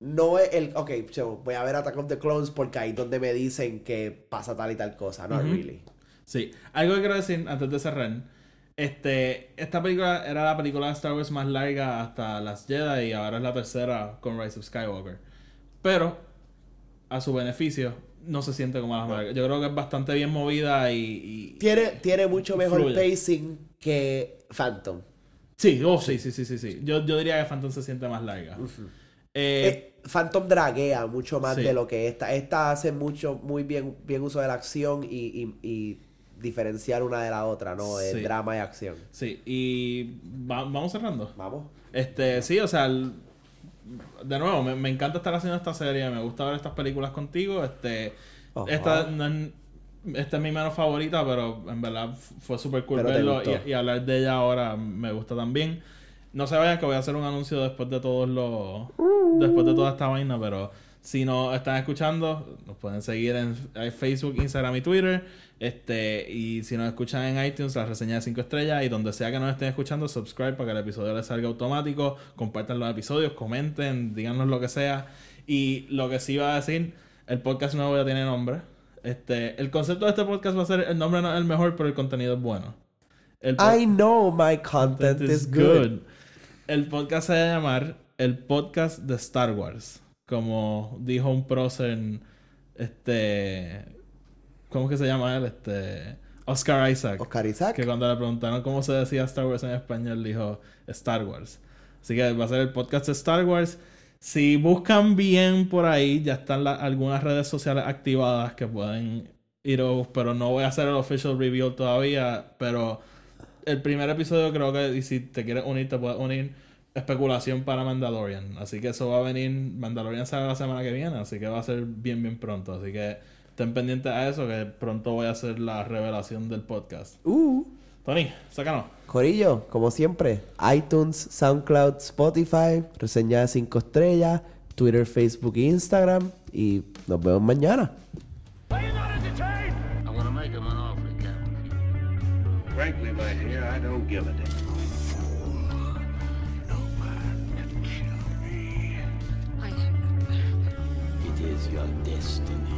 [SPEAKER 2] no es el, ok, so, voy a ver Attack of the Clones porque ahí es donde me dicen que pasa tal y tal cosa, no
[SPEAKER 1] Ujú.
[SPEAKER 2] really.
[SPEAKER 1] Sí. Algo que quiero decir antes de cerrar. Este, esta película era la película de Star Wars más larga hasta las Jedi y ahora es la tercera con Rise of Skywalker. Pero, a su beneficio, no se siente como la más larga. Yo creo que es bastante bien movida y... y-
[SPEAKER 2] Tiene, tiene mucho mejor
[SPEAKER 1] Fluye.
[SPEAKER 2] pacing que Phantom.
[SPEAKER 1] Sí, oh, sí, sí, sí, sí, sí. Yo, yo diría que Phantom se siente más larga. Eh,
[SPEAKER 2] Eh, Phantom draguea mucho más
[SPEAKER 1] Sí.
[SPEAKER 2] de lo que esta. Esta hace mucho, muy bien, bien uso de la acción y diferenciar una de la otra, ¿no?
[SPEAKER 1] Sí.
[SPEAKER 2] drama y acción.
[SPEAKER 1] sí, y va- vamos cerrando.
[SPEAKER 2] Vamos.
[SPEAKER 1] Este, sí, o sea, el- de nuevo, me, me encanta estar haciendo esta serie, me gusta ver estas películas contigo. Este,
[SPEAKER 2] Ajá.
[SPEAKER 1] esta, no es, esta es mi menos favorita, pero en verdad fue súper cool
[SPEAKER 2] Pero
[SPEAKER 1] verlo y, y hablar de ella ahora me gusta también. No se vayan que voy a hacer un anuncio después de todos los, después de toda esta vaina, pero si nos están escuchando, nos pueden seguir en Facebook, Instagram y Twitter. Este, y si nos escuchan en iTunes, la reseña de 5 estrellas. Y donde sea que nos estén escuchando, subscribe para que el episodio les salga automático. Compartan los episodios, comenten, díganos lo que sea. Y lo que sí iba a decir, el podcast nuevo ya tiene nombre. Este, el concepto de este podcast va a ser: el nombre no es el mejor, pero el contenido es bueno. El
[SPEAKER 2] I know my content
[SPEAKER 1] Content
[SPEAKER 2] is good.
[SPEAKER 1] El podcast se va a llamar el podcast de Star Wars. Como dijo un prócer, este, ¿cómo es que se llama él? Este, Oscar Isaac.
[SPEAKER 2] Oscar Isaac.
[SPEAKER 1] Que cuando le preguntaron cómo se decía Star Wars en español, dijo Star Wars. Así que va a ser el podcast de Star Wars. Si buscan bien por ahí, ya están la- algunas redes sociales activadas que pueden ir, a pero no voy a hacer el official review todavía. Pero el primer episodio creo que, y si te quieres unir, te puedes unir. Especulación para Mandalorian. Así que eso va a venir. Mandalorian sale la semana que viene. Así que va a ser bien, bien pronto. Así que estén pendientes a eso. Que pronto voy a hacer la revelación del podcast.
[SPEAKER 2] Uh.
[SPEAKER 1] Tony, sácanos.
[SPEAKER 2] Corillo, como siempre, iTunes, SoundCloud, Spotify, reseña de 5 estrellas, Twitter, Facebook e Instagram. Y nos vemos mañana.
[SPEAKER 4] I'm gonna make him an offer, Captain.
[SPEAKER 3] Frankly, my dear, I don't give a damn.
[SPEAKER 6] It is your destiny.